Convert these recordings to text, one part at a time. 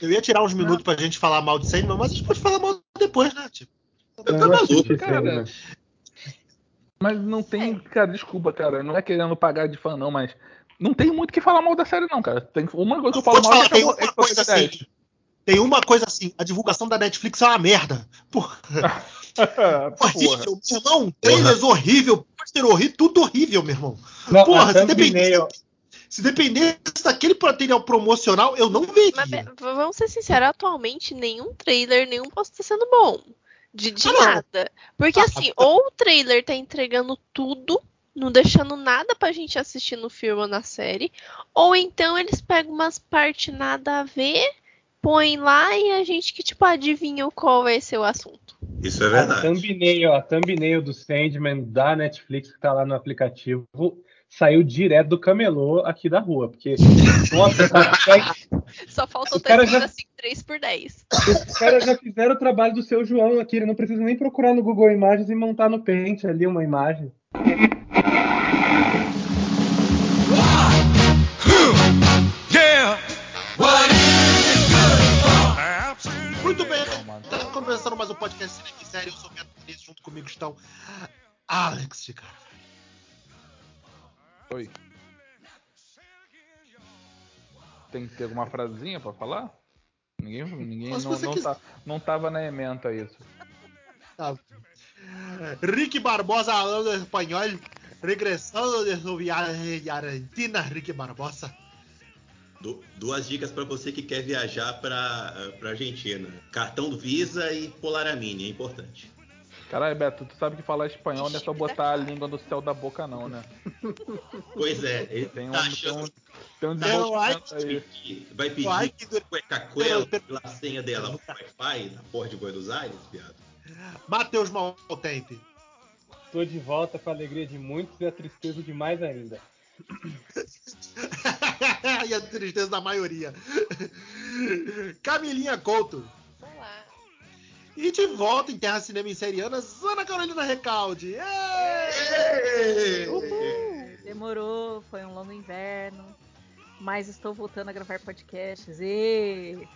Eu ia tirar uns minutos pra gente falar mal de Sandman, mas a gente pode falar mal depois, né? Tipo, tá maluco, cara. Mas não tem, cara, desculpa, cara, não é querendo pagar de fã, não, mas não tem muito que falar mal da série, não, cara. Tem uma coisa que eu falo mal falar, é tem uma é coisa assim. Tem uma coisa assim, a divulgação da Netflix é uma merda. Porra. horrível, meu irmão. Trailers horrível, pôster horrível, tudo horrível, meu irmão. Não, Porra, se dependesse, se dependesse daquele material promocional, eu não veria. Mas, vamos ser sinceros, atualmente nenhum trailer, nenhum post está sendo bom. De, de ah, nada. Porque ah, assim, ah, ou o trailer tá entregando tudo, não deixando nada pra gente assistir no filme ou na série, ou então eles pegam umas partes nada a ver, põem lá e a gente que tipo adivinha qual vai ser o assunto. Isso é verdade. A thumbnail, a thumbnail do Sandman da Netflix que tá lá no aplicativo saiu direto do camelô aqui da rua, porque nossa, cara, só falta o cara já... assim 3 por 10. Os caras já fizeram o trabalho do seu João aqui, ele não precisa nem procurar no Google Imagens e montar no Paint ali uma imagem. Muito bem, tá começando mais um podcast série. Eu sou o Beto junto comigo estão Alex de cara. Oi. Tem que ter alguma frasinha pra falar? Ninguém, ninguém não, não, quis... tá, não tava na ementa isso. Tá. Rick Barbosa falando espanhol, regressando de su viagem de Argentina, Rick Barbosa. Du duas dicas para você que quer viajar para para Argentina: cartão do Visa e Polaramine, é importante. Caralho, Beto, tu sabe que falar espanhol não é só botar a língua no céu da boca, não, né? Pois é, ele tem um, tá achando... tem um, tem um vai pedir, vai pedir Cuecacuela pela senha dela no Wi-Fi na porta de Buenos Aires, viado. Matheus Maltempe. Tô de volta com a alegria de muitos e a tristeza de mais ainda. e a tristeza da maioria. Camilinha Couto. E de volta em Terra Cinema Inseriana, Ana Carolina Recalde. Demorou, foi um longo inverno. Mas estou voltando a gravar podcasts. E...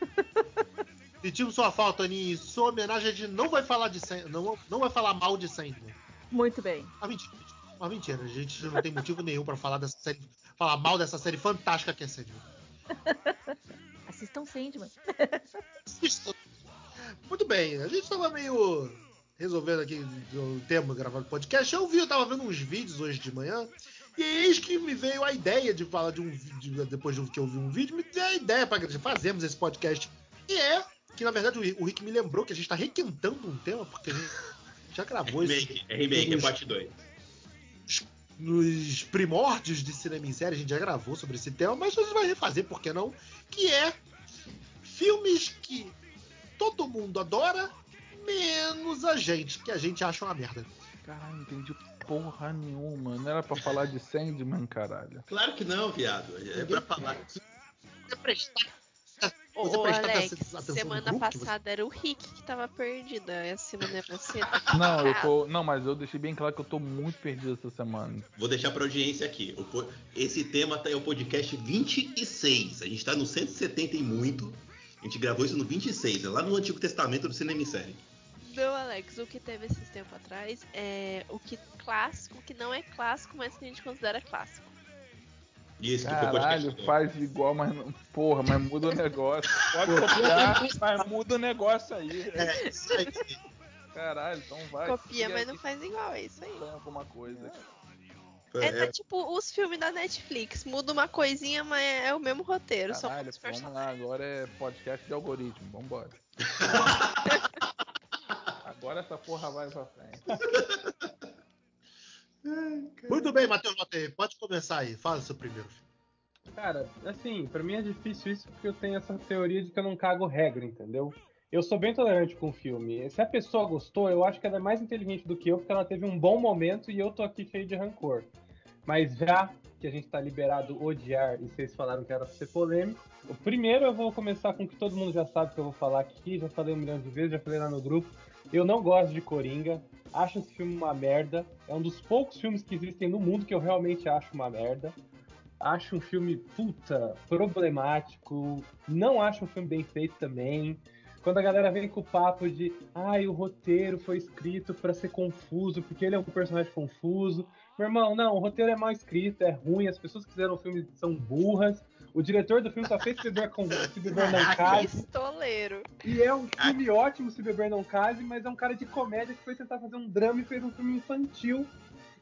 Sentimos sua falta, Aninha. Sua homenagem a gente não vai falar de não, não vai falar mal de Sandman. Muito bem. Ah, mentira. Ah, mentira. A gente não tem motivo nenhum para falar dessa série, falar mal dessa série fantástica que é Sandman. Assistam Sandman. Assistam. Muito bem, a gente estava meio resolvendo aqui o tema gravando podcast. Eu vi, eu tava vendo uns vídeos hoje de manhã. E eis que me veio a ideia de falar de um vídeo, depois que eu vi um vídeo, me veio a ideia para fazermos esse podcast. E é que, na verdade, o Rick me lembrou que a gente está requentando um tema, porque a gente já gravou é remake, isso. É remake, é parte 2. Nos primórdios de cinema em série, a gente já gravou sobre esse tema, mas a gente vai refazer, por que não? Que é filmes que todo mundo adora, menos a gente, que a gente acha uma merda. Caralho, não entendi porra nenhuma. Não era pra falar de Sandman, caralho. Claro que não, viado. É pra falar. Você prestar Ô, ô Alex, semana passada você... era o Rick que tava perdido. Essa semana é você. Tá não, eu tô. Não, mas eu deixei bem claro que eu tô muito perdido essa semana. Vou deixar pra audiência aqui. Esse tema tá, é o podcast 26. A gente tá no 170 e muito. A gente gravou isso no 26, é lá no Antigo Testamento do Cinema em Série. Não, Alex, o que teve esses tempos atrás é o que clássico, o que não é clássico, mas que a gente considera clássico. Isso, que Caralho, faz igual, mas não. Porra, mas muda o negócio. Pode copiar, mas muda o negócio aí. É, isso aí. Caralho, então vai. Copia, mas não faz igual, é isso aí. Tem alguma coisa. É, é, tipo os filmes da Netflix. Muda uma coisinha, mas é o mesmo roteiro. Caralho, só vamos lá, agora é podcast de algoritmo. Vambora. agora essa porra vai pra frente. Muito bem, Matheus Pode começar aí. Fala seu primeiro filme. Cara, assim, pra mim é difícil isso porque eu tenho essa teoria de que eu não cago regra, entendeu? Eu sou bem tolerante com o filme. Se a pessoa gostou, eu acho que ela é mais inteligente do que eu, porque ela teve um bom momento e eu tô aqui cheio de rancor. Mas já que a gente tá liberado odiar e vocês falaram que era pra ser polêmico, o primeiro eu vou começar com o que todo mundo já sabe que eu vou falar aqui, já falei um milhão de vezes, já falei lá no grupo. Eu não gosto de Coringa, acho esse filme uma merda. É um dos poucos filmes que existem no mundo que eu realmente acho uma merda. Acho um filme, puta, problemático. Não acho um filme bem feito também. Quando a galera vem com o papo de, ai, o roteiro foi escrito para ser confuso, porque ele é um personagem confuso. Meu irmão, não, o roteiro é mal escrito, é ruim, as pessoas que fizeram o filme são burras. O diretor do filme só fez Se Beber, com, se beber Não Case. Pistoleiro. E é um filme ótimo, Se Beber Não Case, mas é um cara de comédia que foi tentar fazer um drama e fez um filme infantil.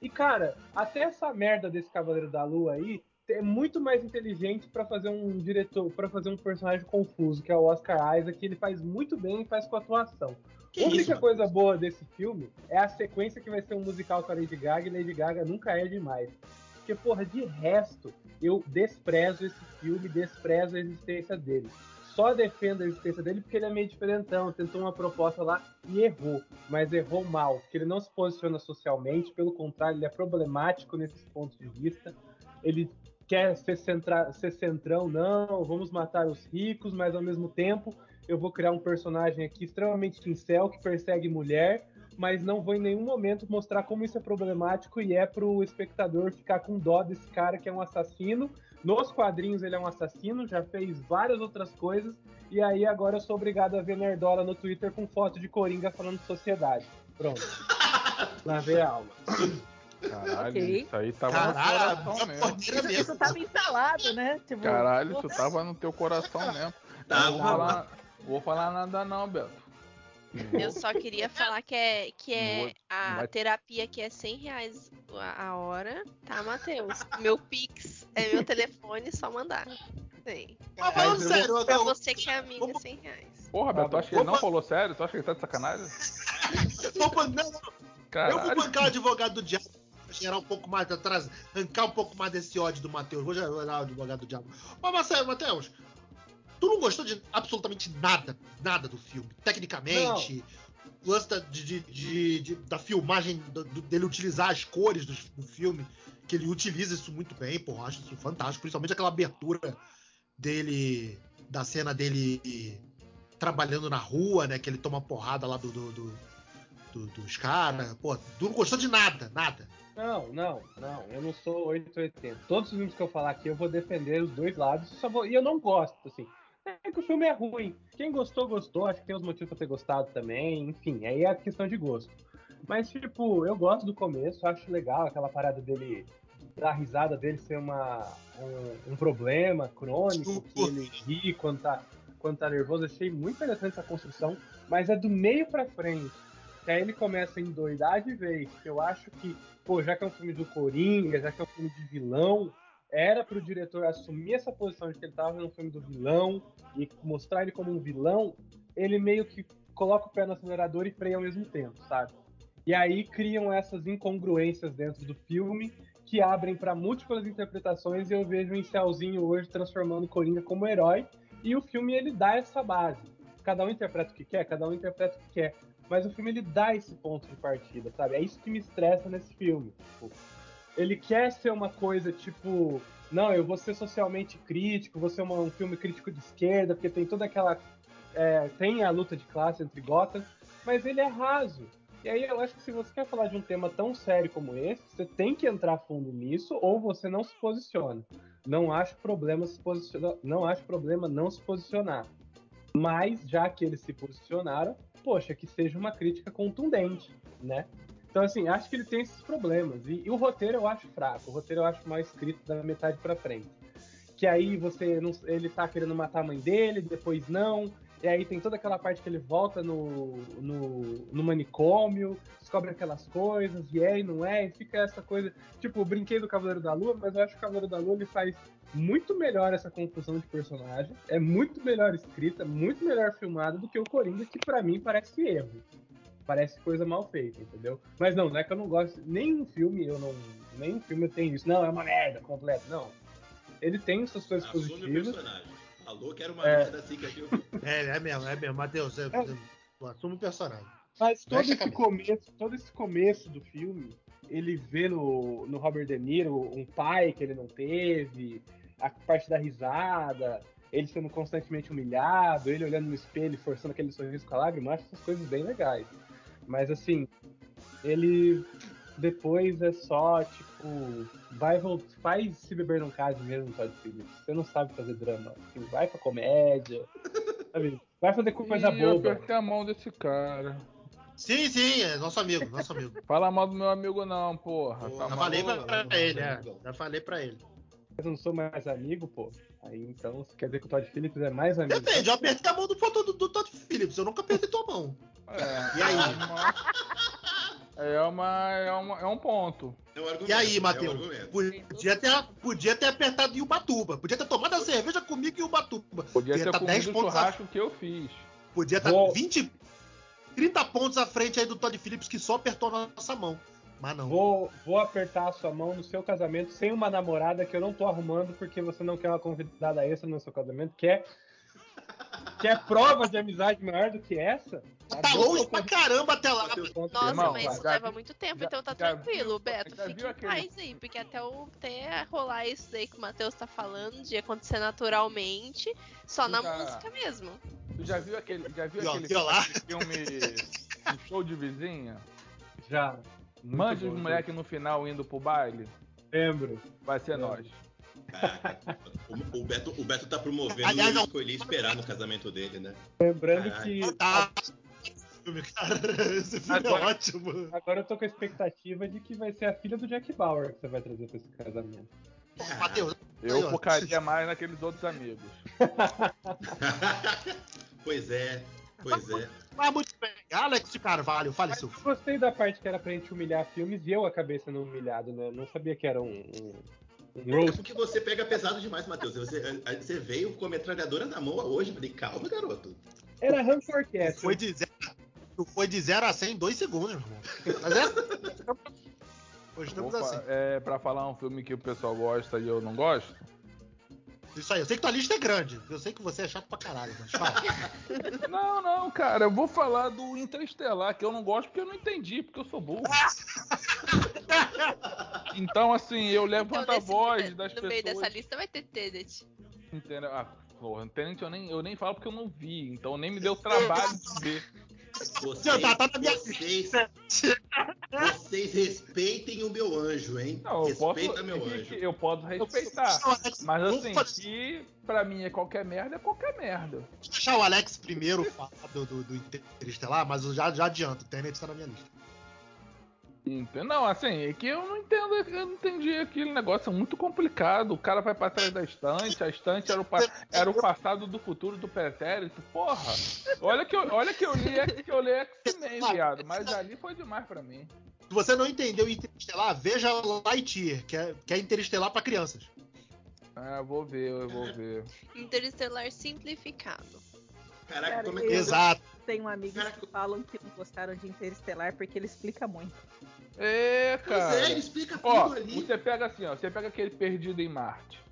E, cara, até essa merda desse Cavaleiro da Lua aí é muito mais inteligente para fazer um diretor, para fazer um personagem confuso, que é o Oscar Isaac, que ele faz muito bem e faz com atuação. Que a única isso, coisa boa desse filme é a sequência que vai ser um musical com a Lady Gaga, e Lady Gaga nunca é demais. Porque, porra, de resto, eu desprezo esse filme, desprezo a existência dele. Só defendo a existência dele porque ele é meio diferentão, tentou uma proposta lá e errou, mas errou mal, porque ele não se posiciona socialmente, pelo contrário, ele é problemático nesses pontos de vista. Ele quer ser, centra, ser centrão, não, vamos matar os ricos, mas ao mesmo tempo eu vou criar um personagem aqui extremamente incel que persegue mulher, mas não vou em nenhum momento mostrar como isso é problemático e é pro espectador ficar com dó desse cara que é um assassino. Nos quadrinhos ele é um assassino, já fez várias outras coisas, e aí agora eu sou obrigado a ver Nerdola no Twitter com foto de Coringa falando de sociedade. Pronto. Lá vem a aula. Caralho, okay. isso aí tava Caralho, no coração mesmo. Isso, isso tava instalado, né? Tipo, Caralho, isso tava no teu coração mesmo. Tá, não vou falar, vou falar nada não, Beto. Eu só queria falar que é, que é a terapia que é 100 reais a hora, tá, Matheus? Meu Pix é meu telefone, só mandar. Sim. Mas falando sério, vou... pra você que é amiga, Vamos... 100 reais. Porra, Beto, tu acha que ele não falou sério? Tu acha que ele tá de sacanagem? não, não. Eu vou bancar o advogado do diabo gerar um pouco mais atrás, arrancar um pouco mais desse ódio do Matheus. Vou gerar o advogado do diabo. Mas, Marcelo, Matheus, tu não gostou de absolutamente nada, nada do filme. Tecnicamente, o lance da, de, de, de, da filmagem, do, dele utilizar as cores do, do, filme, que ele utiliza isso muito bem, porra, acho isso fantástico. Principalmente aquela abertura dele, da cena dele trabalhando na rua, né? Que ele toma porrada lá do, do, do dos caras. Pô, tu não gostou de nada, nada. Não, não, não. Eu não sou 880. Todos os filmes que eu falar aqui eu vou defender os dois lados. Só vou... E eu não gosto, assim. É que o filme é ruim. Quem gostou, gostou. Acho que tem os motivos pra ter gostado também. Enfim, aí é questão de gosto. Mas, tipo, eu gosto do começo. Acho legal aquela parada dele. Da risada dele ser uma, um, um problema crônico, que ele ri quando tá, quando tá nervoso. Achei muito interessante essa construção. Mas é do meio pra frente que aí ele começa a endoidar de vez. Eu acho que, pô, já que é um filme do Coringa, já que é um filme de vilão, era pro diretor assumir essa posição de que ele tava no filme do vilão e mostrar ele como um vilão, ele meio que coloca o pé no acelerador e freia ao mesmo tempo, sabe? E aí criam essas incongruências dentro do filme que abrem para múltiplas interpretações e eu vejo o Incelzinho hoje transformando Coringa como herói e o filme ele dá essa base. Cada um interpreta o que quer, cada um interpreta o que quer. Mas o filme ele dá esse ponto de partida, sabe? É isso que me estressa nesse filme. Tipo, ele quer ser uma coisa tipo, não, eu vou ser socialmente crítico, vou ser uma, um filme crítico de esquerda, porque tem toda aquela. É, tem a luta de classe entre Gotham, mas ele é raso. E aí eu acho que se você quer falar de um tema tão sério como esse, você tem que entrar fundo nisso ou você não se posiciona. Não acho problema se posicionar, não acho problema não se posicionar. Mas já que eles se posicionaram, poxa, que seja uma crítica contundente, né? Então, assim, acho que ele tem esses problemas. E, e, o roteiro eu acho fraco. O roteiro eu acho mal escrito da metade para frente. Que aí você não, ele tá querendo matar a mãe dele, depois não. E aí tem toda aquela parte que ele volta no, no, no manicômio, descobre aquelas coisas, e é e não é, e fica essa coisa. Tipo, eu brinquei do Cavaleiro da Lua, mas eu acho que o Cavaleiro da Lua ele faz muito melhor essa confusão de personagem, é muito melhor escrita, muito melhor filmada do que o Coringa, que para mim parece erro. Parece coisa mal feita, entendeu? Mas não, não é que eu não gosto. Nenhum filme eu não. Nenhum filme eu tenho isso. Não, é uma merda completa. Não. Ele tem suas coisas Assume positivas. O personagem. Falou que era uma é. merda assim que eu É, é mesmo, é mesmo. Matheus, é, é. assume o personagem. Mas todo esse começo, todo esse começo do filme, ele vê no, no Robert De Niro um pai que ele não teve, a parte da risada, ele sendo constantemente humilhado, ele olhando no espelho, forçando aquele sorriso com a lágrima, acho essas coisas bem legais. Mas assim, ele depois é só, tipo, vai, faz se beber num caso mesmo, Todd Phillips. Você não sabe fazer drama. Assim, vai pra comédia, sabe? Vai fazer coisa Ih, boba. Eu apertei a mão desse cara. Sim, sim, é nosso amigo, nosso amigo. Fala mal do meu amigo não, porra. Pô, tá já falei pra, pra ele, é. Já falei pra ele. Eu não sou mais amigo, pô. Aí então quer dizer que o Todd Phillips é mais amigo. Depende, eu apertei a mão do, do, do Todd Phillips, eu nunca apertei tua mão. É, e aí? É, uma, é, uma, é um ponto. É um e aí, Matheus? É um podia, ter, podia ter apertado em Ubatuba. Podia ter tomado a cerveja comigo em Ubatuba. Podia ter comido 10 o churrasco a... que eu fiz. Podia estar Vou... 20, 30 pontos à frente aí do Todd Phillips que só apertou a nossa mão. Mas não. Vou, vou apertar a sua mão no seu casamento sem uma namorada que eu não tô arrumando porque você não quer uma convidada extra no seu casamento. Quer, quer prova de amizade maior do que essa? Tá longe pra caramba até lá. Nossa, Irmão, mas isso leva muito tempo, já, então tá já, tranquilo, Beto. Fique em paz aí, porque até, o, até rolar isso aí que o Matheus tá falando, de acontecer naturalmente, só tu na já, música mesmo. Tu já viu aquele, já viu aquele, filme Show de Vizinha? Já. Mande os moleques no final indo pro baile? Lembro. Vai ser Lembro. nós. Caraca, o, o, Beto, o Beto tá promovendo Aliás, o escolher esperar no casamento dele, né? Lembrando Caraca. que. Ah, cara, esse filme é agora, é ótimo. Agora eu tô com a expectativa de que vai ser a filha do Jack Bauer que você vai trazer pra esse casamento. Matheus, eu focaria mais naqueles outros amigos. pois é, pois é. Mas muito bem. Alex de Carvalho, fale seu. Eu gostei da parte que era pra gente humilhar filmes e eu acabei sendo humilhado, né? Não sabia que era um. um... Um é porque você pega pesado demais, Matheus. Você, você veio com a metralhadora na mão hoje. Falei, calma, garoto. Era Rancor Cast. Foi de zero, foi de 0 a 100 em 2 segundos, irmão. Mas é. Hoje estamos Opa, assim. É pra falar um filme que o pessoal gosta e eu não gosto? Isso aí, eu sei que tua lista é grande. Eu sei que você é chato pra caralho, mas fala. não, não, cara, eu vou falar do Interestelar, que eu não gosto porque eu não entendi, porque eu sou burro. então, assim, eu levanto então, a voz das no pessoas. No meio dessa lista vai ter Tenet. Entendeu? Ah, porra, Tenet eu nem, eu nem falo porque eu não vi, então nem me deu trabalho de ver. Vocês, tá, tá na minha vocês, vocês respeitem o meu anjo, hein? Não, eu Respeita posso, meu anjo. Eu posso respeitar. Mas assim, que pra mim é qualquer merda, é qualquer merda. Deixa eu deixar o Alex primeiro falar do, do, do Interestelar, mas eu já, já adianto, o Tenet tá na minha lista. Não, assim, é que eu não entendo, eu não entendi aquele negócio, é muito complicado. O cara vai para trás da estante, a estante era o, era o passado do futuro do pretérito. Porra! Olha que eu, olha que eu li, que eu li X-Men, viado, mas ali foi demais para mim. Se você não entendeu Interestelar, veja Lightyear, que é, que é Interestelar para crianças. Ah, vou ver, eu vou ver. Interestelar simplificado. Caraca, Cara, como é que... Exato. Tenho amigos Caraca. que falam que não gostaram de Interestelar porque ele explica muito. É, cara. Pois é, ele explica tudo ó, ali. Você pega assim, ó, você pega aquele Perdido em Marte,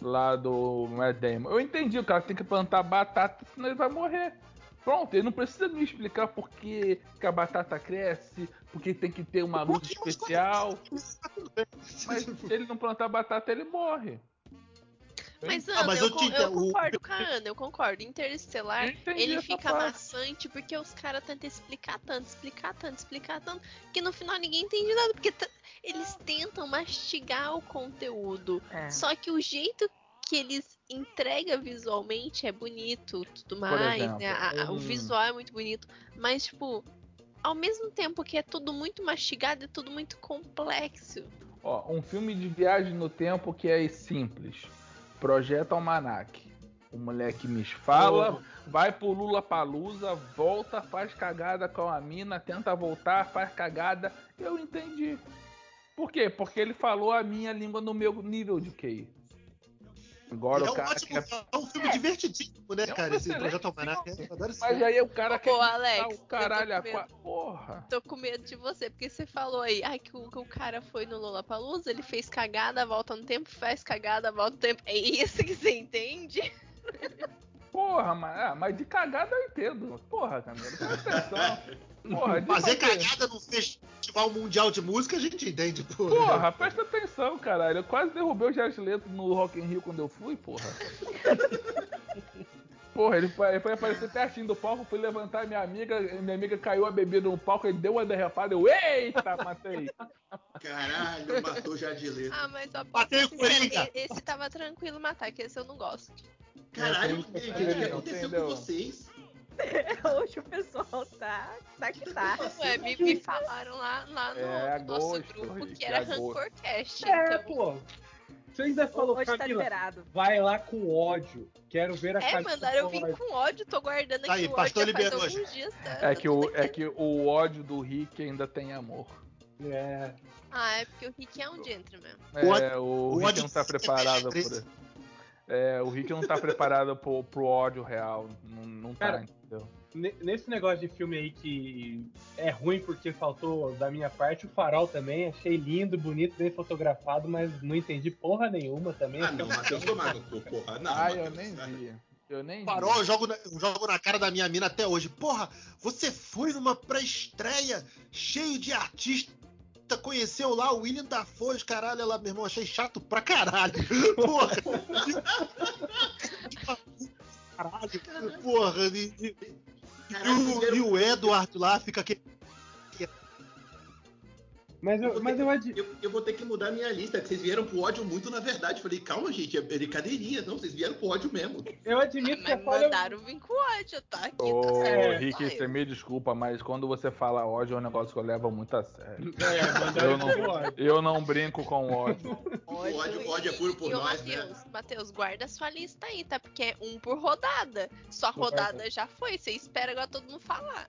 lá do Matt Damon. Eu entendi, o cara tem que plantar batata, senão ele vai morrer. Pronto, ele não precisa me explicar por que, que a batata cresce, porque tem que ter uma luz especial. Mas se ele não plantar batata, ele morre. Mas, Ana, ah, mas eu, eu, eu, concordo com a Ana, eu concordo. Interestelar, ele fica parte. maçante porque os caras tentam explicar tanto, explicar tanto, explicar tanto, que no final ninguém entende nada, porque eles tentam mastigar o conteúdo. É. Só que o jeito que eles entregam visualmente é bonito, tudo mais, exemplo, né? A, hum... O visual é muito bonito, mas tipo, ao mesmo tempo que é tudo muito mastigado, é tudo muito complexo. Ó, um filme de viagem no tempo que é simples Projeto Almanac. O moleque me fala, vai pro Lula Palusa, volta, faz cagada com a mina, tenta voltar, faz cagada. Eu entendi. Por quê? Porque ele falou a minha língua no meu nível de QI. Agora é o cara ótimo, quer... é um filme é. divertidíssimo, né, é cara? Esse projeto Almanac. Mas aí o cara quer. Pô, Alex. O caralho, a... porra. Tô com medo de você, porque você falou aí, ai, que o, que o cara foi no Lollapalooza, ele fez cagada, volta no tempo, faz cagada, volta no tempo. É isso que você entende? Porra, mas, ah, mas de cagada eu entendo. Porra, Camila, presta atenção. Porra, fazer, fazer cagada no Festival Mundial de Música a gente entende, porra. Porra, presta atenção, caralho. Eu quase derrubei o Jared Leto no Rock in Rio quando eu fui, porra. Porra, ele foi, ele foi aparecer pertinho do palco, fui levantar minha amiga, minha amiga caiu a bebida no palco, ele deu uma derrapada, eu, eita, matei. Caralho, matou Jadileto. Ah, mas ó, Matei o Coringa. Esse tava tranquilo matar, que esse eu não gosto. Caralho, o que, que aconteceu com vocês? Hoje o pessoal tá. tá que tá. Ué, me, me falaram lá, lá no É, nosso agosto, grupo que era agosto. Rancorcast. É, então... pô. Você ainda falou, Hoje tá Camila, liberado. vai lá com ódio. Quero ver a É, mandaram eu com vim ódio. com ódio, tô guardando aqui Aí, o ódio pastor faz alguns dias. Tá, É tá que, o, é que o ódio do Rick ainda tem amor. É. Ah, é porque o Rick é um gentleman. É, o, o Rick ódio não tá preparado por. É, o Rick não tá preparado pro, pro ódio real. Não, não tá, Cara, entendeu? Ne- Nesse negócio de filme aí que é ruim porque faltou da minha parte, o farol também, achei lindo, bonito, bem fotografado, mas não entendi porra nenhuma também. Ah, não, Matheus no cu, porra. Não, ah, eu nem vi. Eu nem Farol, vi. eu jogo, na, eu jogo na cara da minha mina até hoje. Porra, você foi numa pré-estreia cheio de artista. Conheceu lá o William da Foz, caralho, ela, meu irmão, achei chato pra caralho. Porra. caralho, porra. E, e- e o, e o Edward lá fica aqui. Mas Eu eu, vou, mas ter, eu ad... eu, eu vou ter que mudar minha lista, que vocês vieram pro ódio muito na verdade. Eu Falei, calma, gente, é brincadeirinha. Não, vocês vieram pro ódio mesmo. eu admito que Mas falha. mandaram vir com ódio, tá? Aqui, Ô, tá certo. Rick, você me desculpa, mas quando você fala ódio é um negócio que eu levo muito a sério. É, Eu não, ódio. eu não brinco com ódio. O ódio, ódio é puro por e, ô, nós, né? Matheus, Matheus, guarda sua lista aí, tá? Porque é um por rodada. Sua rodada já foi. Você espera agora todo mundo falar.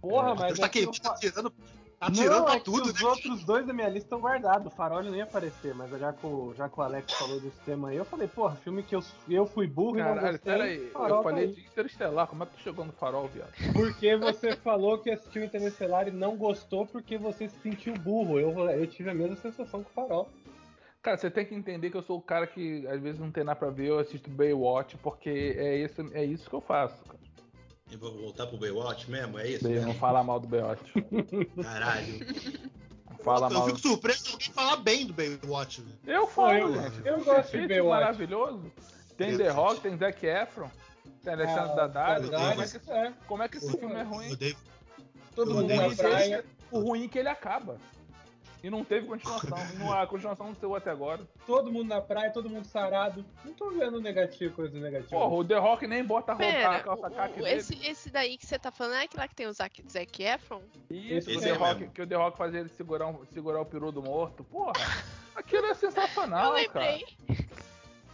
Porra, É. mas. tá é que queimando, eu tá tirando, tá tirando não, pra é que tudo, os né? outros dois da minha lista estão guardados. O Farol não ia aparecer, mas já que, o, já que o Alex falou desse tema aí, eu falei, porra, filme que eu, eu fui burro e não Caralho, gostei. peraí. Farol Eu tá falei aí. de Interestelar. Como é que tu chegou no farol, viado? Porque você falou que assistiu Interestelar e não gostou porque você se sentiu burro. Eu, eu tive a mesma sensação com o Farol. Cara, você tem que entender que eu sou o cara que às vezes não tem nada pra ver, eu assisto Baywatch, porque é isso, é isso que eu faço. Cara. Eu vou voltar pro Baywatch mesmo, é isso? Eu não falar mal do Baywatch. Caralho. Não fala eu mal. fico surpreso de alguém falar bem do Baywatch. né? Eu falo, eu- gente. eu gosto de Baywatch. maravilhoso. Tem The Rock, tem Zac Efron, tem Alexandre Ah, Daddario. Como é que, é. como é que esse filme é Eu ruim? odeio. Todo Eu mundo odeio na praia. O ruim é que ele acaba. E não teve continuação. Não, a continuação não saiu até agora. Todo mundo na praia, todo mundo sarado. Não tô vendo negativo, coisa negativa. Porra, o The Rock nem bota a roupa, a calça caque o- dele. esse, esse daí que você tá falando é aquele lá que tem o Zac, Zac Efron? Isso, Esse o The é Rock, mesmo. que o The Rock fazia ele segurar, um- segurar o peru do morto. Porra, aquilo é sensacional, eu cara. lembrei.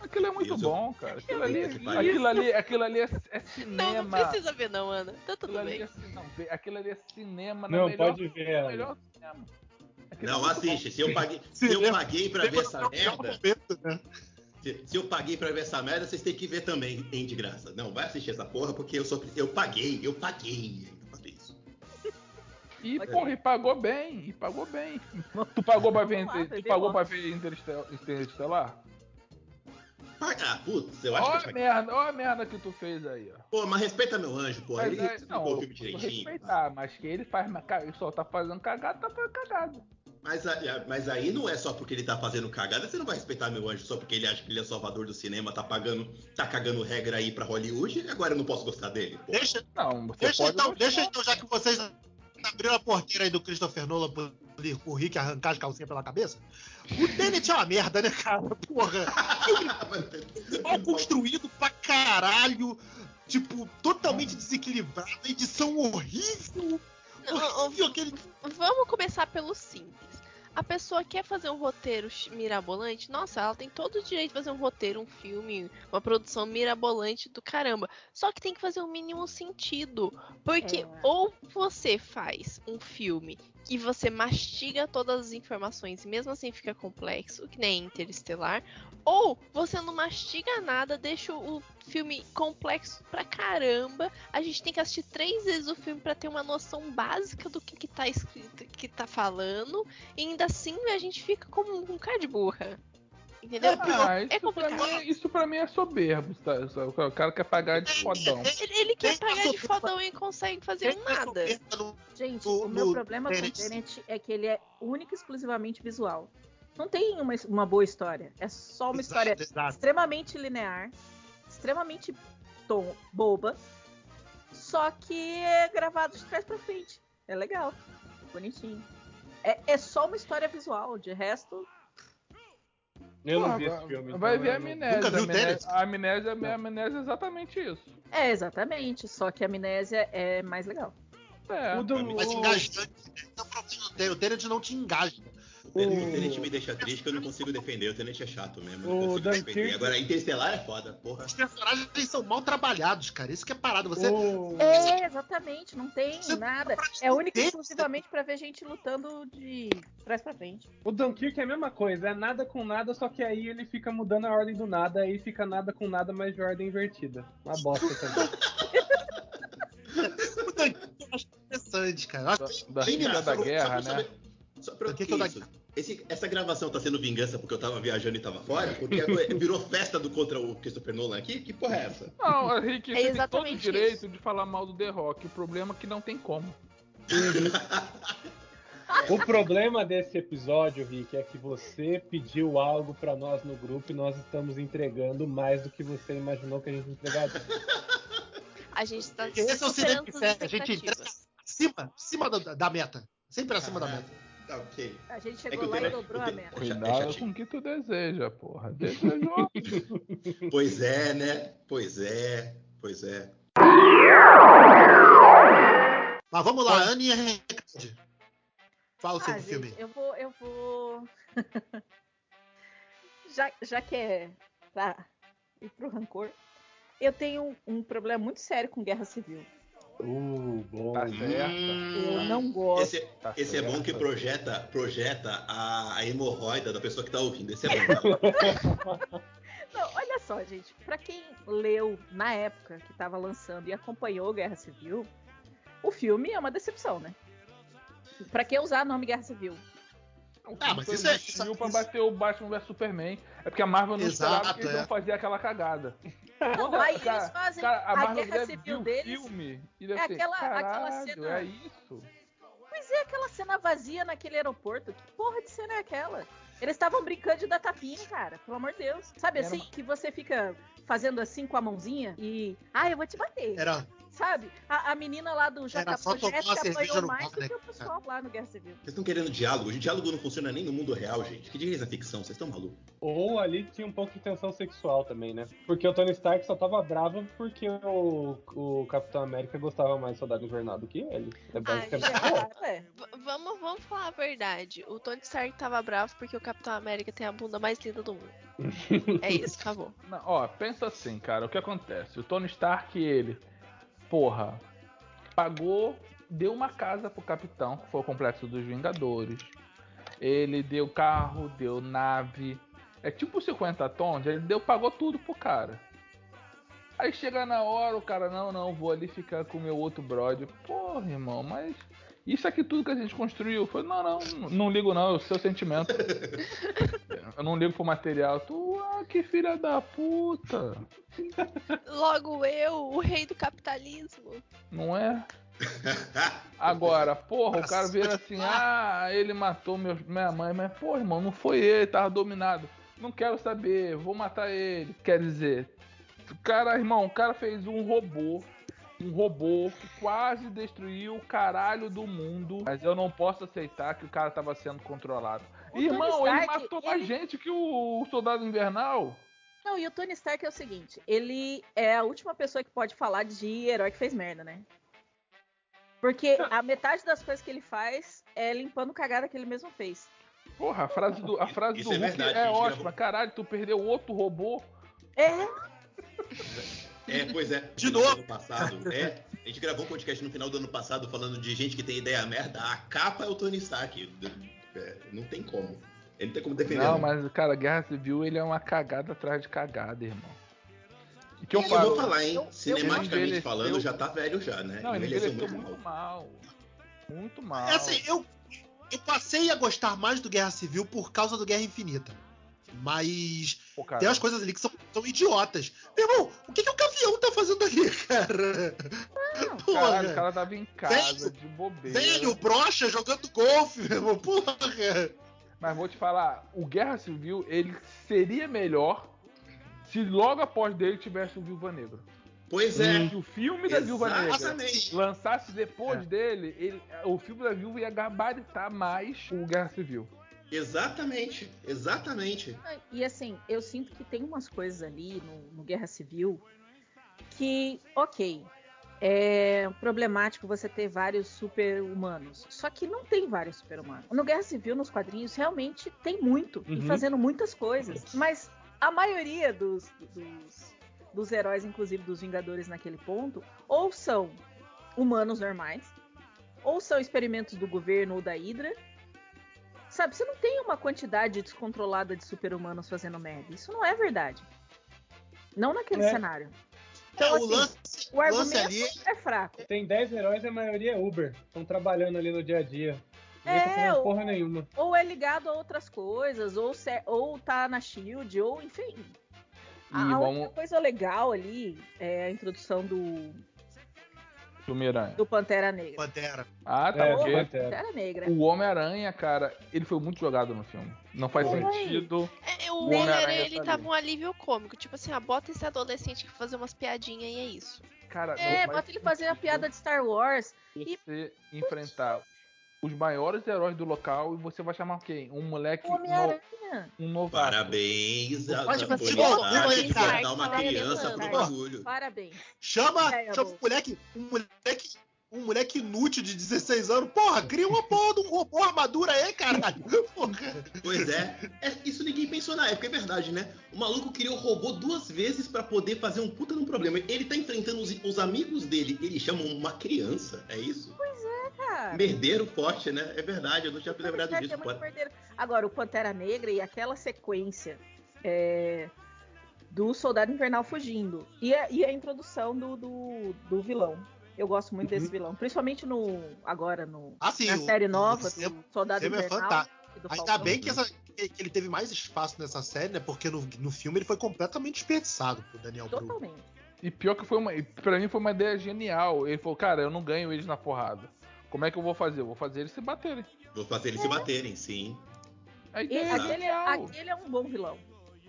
Aquilo é muito Isso. bom, cara. Aquilo ali, aquilo ali, aquilo ali é, é Não, cinema. não precisa ver não, Ana. Tá tudo Aquilo ali, bem. é, ci- não, aquilo ali é cinema na Não, melhor, pode ver, Ana. melhor cinema. Aquilo Não, assiste. Se eu paguei, se eu paguei pra ver essa merda, momento, né? se, eu paguei pra ver essa merda, vocês têm que ver também, hein, de graça. Não, vai assistir essa porra, porque eu sou, eu paguei, eu paguei ainda pra ver isso. E, porra, e pagou bem, e pagou bem. Tu pagou pra ver, tu pagou pra ver Interestelar? Interestelar? Ah, putz, eu acho Olha que paguei. merda, olha a merda que tu fez aí, ó. Pô, mas respeita meu anjo, pô. Mas, Ele é, não, o filme direitinho. respeitar, mas que ele faz, ele só tá fazendo cagada, tá fazendo cagada. Mas, mas aí não é só porque ele tá fazendo cagada, você não vai respeitar meu anjo só porque ele acha que ele é salvador do cinema, tá pagando, tá cagando regra aí pra Hollywood, e agora eu não posso gostar dele. Pô. Deixa, Não, deixa, então, gostar. deixa então, já que vocês abriram a porteira aí do Christopher Nolan pro, pro Rick arrancar as calcinhas pela cabeça. O Tenet é uma merda, né, cara? Porra. Mal construído pra caralho. Tipo, totalmente desequilibrado. Edição horrível. Não, horrível aquele. Vamos começar pelo simples. A pessoa quer fazer um roteiro mirabolante, nossa, ela tem todo o direito de fazer um roteiro, um filme, uma produção mirabolante do caramba. Só que tem que fazer o mínimo sentido. Porque É. ou você faz um filme que você mastiga todas as informações e mesmo assim fica complexo, que nem Interestelar, ou você não mastiga nada, deixa o filme complexo pra caramba. A gente tem que assistir três vezes o filme pra ter uma noção básica do que, que tá escrito, que tá falando, e ainda assim a gente fica como um cara de burra. Entendeu? Ah, é isso, pra complicado. mim, isso pra mim é soberbo. Tá? O cara quer pagar de fodão. Ele, ele quer pagar de fodão e consegue fazer nada. Gente, o meu problema com o Tenet. É que ele é único e exclusivamente visual. Não tem uma, uma boa história. É só uma história Exato, exato. extremamente linear, extremamente tom boba, só que é gravado de trás para frente. É legal, bonitinho. É, é só uma história visual, de resto. Eu não vi esse filme. Vai então ver a amnésia. Nunca viu amnésia, a amnésia, a amnésia é exatamente isso. É, exatamente. Só que a amnésia é mais legal. É. O do... Mais engajante. O Tenet não te engaja. O Tenet me deixa triste que eu não consigo defender. O Tenet é chato mesmo. Não consigo defender. Agora, Interestelar é foda, porra. Os personagens são mal trabalhados, cara. Isso que é parado. Você. É, exatamente. Não tem você nada. É único exclusivamente pra ver gente lutando de trás pra frente. O Dunkirk é a mesma coisa. É nada com nada, só que aí ele fica mudando a ordem do nada. Aí fica nada com nada, mas de ordem invertida. Uma bosta também. o Dunkirk eu acho interessante, cara. Da, da, da guerra, né? Só pra que, que isso? Esse, essa gravação tá sendo vingança porque eu tava viajando e tava fora? Porque virou festa do contra o Christopher Nolan aqui? Que porra é essa? Não, a Rick é tem todo o direito isso. de falar mal do The Rock. O problema é que não tem como. o problema desse episódio, Rick, é que você pediu algo para nós no grupo e nós estamos entregando mais do que você imaginou que a gente entregaria. A gente tá Esse é o cinema A gente entrega acima, acima da, da meta. Sempre acima ah, da meta. Tá ok. A gente chegou é lá e dobrou a meta. Cuidado com o que tu deseja, porra. Desejou. pois é, né? Pois é, pois é. Mas vamos lá, Anne e Fala sobre ah, o filme. Eu vou. Eu vou... já, já que é pra ir pro rancor, eu tenho um, um problema muito sério com guerra civil. Uh, bom. Tá Eu não gosto. Esse, tá esse é bom que projeta, projeta a, a hemorroida da pessoa que tá ouvindo. Esse é bom. não, olha só, gente. Para quem leu na época que tava lançando e acompanhou Guerra Civil, o filme é uma decepção, né? Pra que usar o nome Guerra Civil? Ah, mas isso é. Isso, pra bater o Batman vs Superman. É porque a Marvel não Exato, esperava que eles é. iam fazer aquela cagada. Quando, aí cara, eles fazem cara, a, a guerra civil deles. Filme, e é aquela, aquela cena. É isso. Pois é, aquela cena vazia naquele aeroporto. Que porra de cena é aquela? Eles estavam brincando de datapine, cara. Pelo amor de Deus. Sabe Era assim, uma... que você fica fazendo assim com a mãozinha e. Ah, eu vou te bater. Era, sabe? A, a menina lá do Jaca Project apanhou mais do que o pessoal lá no Guerra Civil. Vocês estão querendo diálogo? O diálogo não funciona nem no mundo real, gente. Que diz na ficção? Vocês estão malucos? Ou ali tinha um pouco de tensão sexual também, né? Porque o Tony Stark só tava bravo porque o, o Capitão América gostava mais do Soldado Invernal do que ele. É basicamente. Ah, é. vamos, vamos falar a verdade. O Tony Stark tava bravo porque o Capitão América tem a bunda mais linda do mundo. é isso, acabou. Não, ó, pensa assim, cara. O que acontece? O Tony Stark e ele porra, pagou, deu uma casa pro capitão, que foi o complexo dos Vingadores. Ele deu carro, deu nave. É tipo 50 tons, ele deu, pagou tudo pro cara. Aí chega na hora, o cara, não, não, vou ali ficar com o meu outro brother. Porra, irmão, mas isso aqui tudo que a gente construiu foi, não, não, não ligo não, é o seu sentimento. eu não ligo pro material. Tu, ah, que filha da puta. Logo eu, o rei do capitalismo. Não é? Agora, porra, o cara vira assim, ah, ele matou meu, minha mãe, mas, porra, irmão, não foi ele, tava dominado. Não quero saber, vou matar ele. Quer dizer, cara, irmão, o cara fez um robô um robô que quase destruiu o caralho do mundo. Mas eu não posso aceitar que o cara tava sendo controlado. O Irmão, Stark, ele matou ele... mais gente que o Soldado Invernal. Não, e o Tony Stark é o seguinte: ele é a última pessoa que pode falar de herói que fez merda, né? Porque a metade das coisas que ele faz é limpando cagada que ele mesmo fez. Porra, a frase do, a frase do é Hulk verdade, é ótima. Caralho, tu perdeu outro robô. É. É, pois é. De novo. Ano passado, é. A gente gravou um podcast no final do ano passado falando de gente que tem ideia merda. A capa é o Tony Stark. É, não tem como. Ele não tem como defender. Não, mas, cara, Guerra Civil ele é uma cagada atrás de cagada, irmão. E que eu, falo, eu vou falar, hein? Eu, Cinematicamente eu, falando, já tá velho já, né? Não, ele envelheceu muito, muito mal. Muito mal. É assim, eu, eu passei a gostar mais do Guerra Civil por causa do Guerra Infinita. Mas Pô, tem as coisas ali que são, são idiotas. Meu irmão, o que, que o Gavião tá fazendo ali, cara? Não, Caralho, o cara tava em casa, velho, de bobeira. Velho, brocha, jogando golfe, meu irmão. Porra. Mas vou te falar, o Guerra Civil, ele seria melhor se logo após dele tivesse o Viúva Negra. Pois é. Se o filme da Viúva Negra lançasse depois é. dele, ele, o filme da Viúva ia gabaritar mais o Guerra Civil. Exatamente, exatamente. E assim, eu sinto que tem umas coisas ali no, no Guerra Civil que, ok, é problemático você ter vários super-humanos. Só que não tem vários super-humanos. No Guerra Civil, nos quadrinhos, realmente tem muito. Uhum. E fazendo muitas coisas. Mas a maioria dos, dos, dos heróis, inclusive dos Vingadores naquele ponto, ou são humanos normais, ou são experimentos do governo ou da Hydra. Sabe, você não tem uma quantidade descontrolada de super-humanos fazendo merda. Isso não é verdade. Não naquele é. cenário. Então, é, assim, o, lance, o argumento lance ali... é fraco. Tem 10 heróis e a maioria é Uber. Estão trabalhando ali no dia a dia. É, ou, porra nenhuma. ou é ligado a outras coisas, ou, se, ou tá na Shield, ou enfim. E a vamos... única coisa legal ali é a introdução do do Miranha. Do Pantera Negra. Pantera. Ah, tá. É, porque Pantera Negra. O Homem-Aranha, cara, ele foi muito jogado no filme. Não faz Oi. sentido. É, o Homem-Aranha, ele tá tava um alívio cômico. Tipo assim, ah, bota esse adolescente que fazer umas piadinhas e é isso. Cara, é, bota ele fazer a piada de Star Wars. Você e... enfrentar os maiores heróis do local e você vai chamar quem? Um moleque. No... Um novo. Parabéns a Pode você dar uma criança pro bagulho. Parabéns. Chama, chama um moleque, um moleque um moleque inútil de 16 anos. Porra, cria uma porra de um robô armadura aí, caralho. Porra. Pois é. é. Isso ninguém pensou na época, é verdade, né? O maluco criou o robô duas vezes para poder fazer um puta num problema. Ele tá enfrentando os, os, amigos dele, ele chama uma criança, é isso? Pois cara. Merdeiro forte, né? É verdade, eu não tinha lembrado disso. É Agora, o Pantera Negra e aquela sequência. É do Soldado Invernal fugindo. E a, e a introdução do, do, do vilão. Eu gosto muito uhum. desse vilão, principalmente no agora no ah, sim, na o, série nova o, do Soldado é Invernal. É. Ainda bem que, essa, que, ele teve mais espaço nessa série, né? Porque no, no filme ele foi completamente desperdiçado por Daniel Totalmente. E pior que foi uma, para mim foi uma ideia genial. Ele falou, cara, eu não ganho eles na porrada. Como é que eu vou fazer? Eu vou fazer eles se baterem. Vou fazer eles é. se baterem, sim. E aquele, aquele é um bom vilão.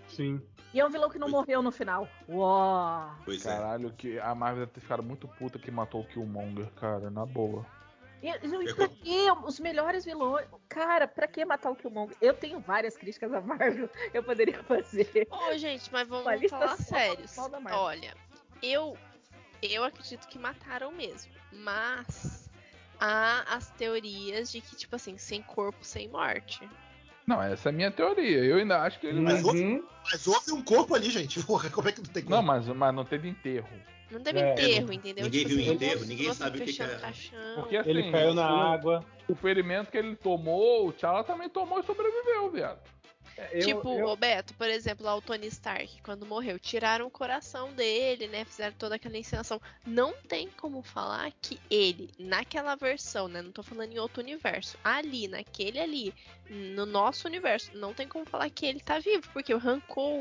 Sim. E é um vilão que não morreu no final. Uau! Pois é. Caralho, é. que a Marvel deve ter ficado muito puta que matou o Killmonger, cara, na boa. E, e pra que os melhores vilões? Cara, pra que matar o Killmonger? Eu tenho várias críticas à Marvel, eu poderia fazer. Ô, gente, mas vamos falar sério. Olha, eu, eu acredito que mataram mesmo. Mas há as teorias de que, tipo assim, sem corpo, sem morte. Não, essa é a minha teoria. Eu ainda acho que ele. Mas, houve, uhum. mas houve um corpo ali, gente. Porra, como é que não tem corpo? Não, mas, mas não teve enterro. Não teve é, enterro, entendeu? Ninguém tipo viu assim, enterro, ninguém sabe o que, que é. Porque assim, ele caiu na o, água. O ferimento que ele tomou, o T'Challa também tomou e sobreviveu, viado. É, eu, tipo, eu... o Beto, por exemplo, lá o Tony Stark, quando morreu, tiraram o coração dele, né? Fizeram toda aquela encenação. Não tem como falar que ele, naquela versão, né? Não tô falando em outro universo. Ali, naquele ali, no nosso universo, não tem como falar que ele tá vivo, porque arrancou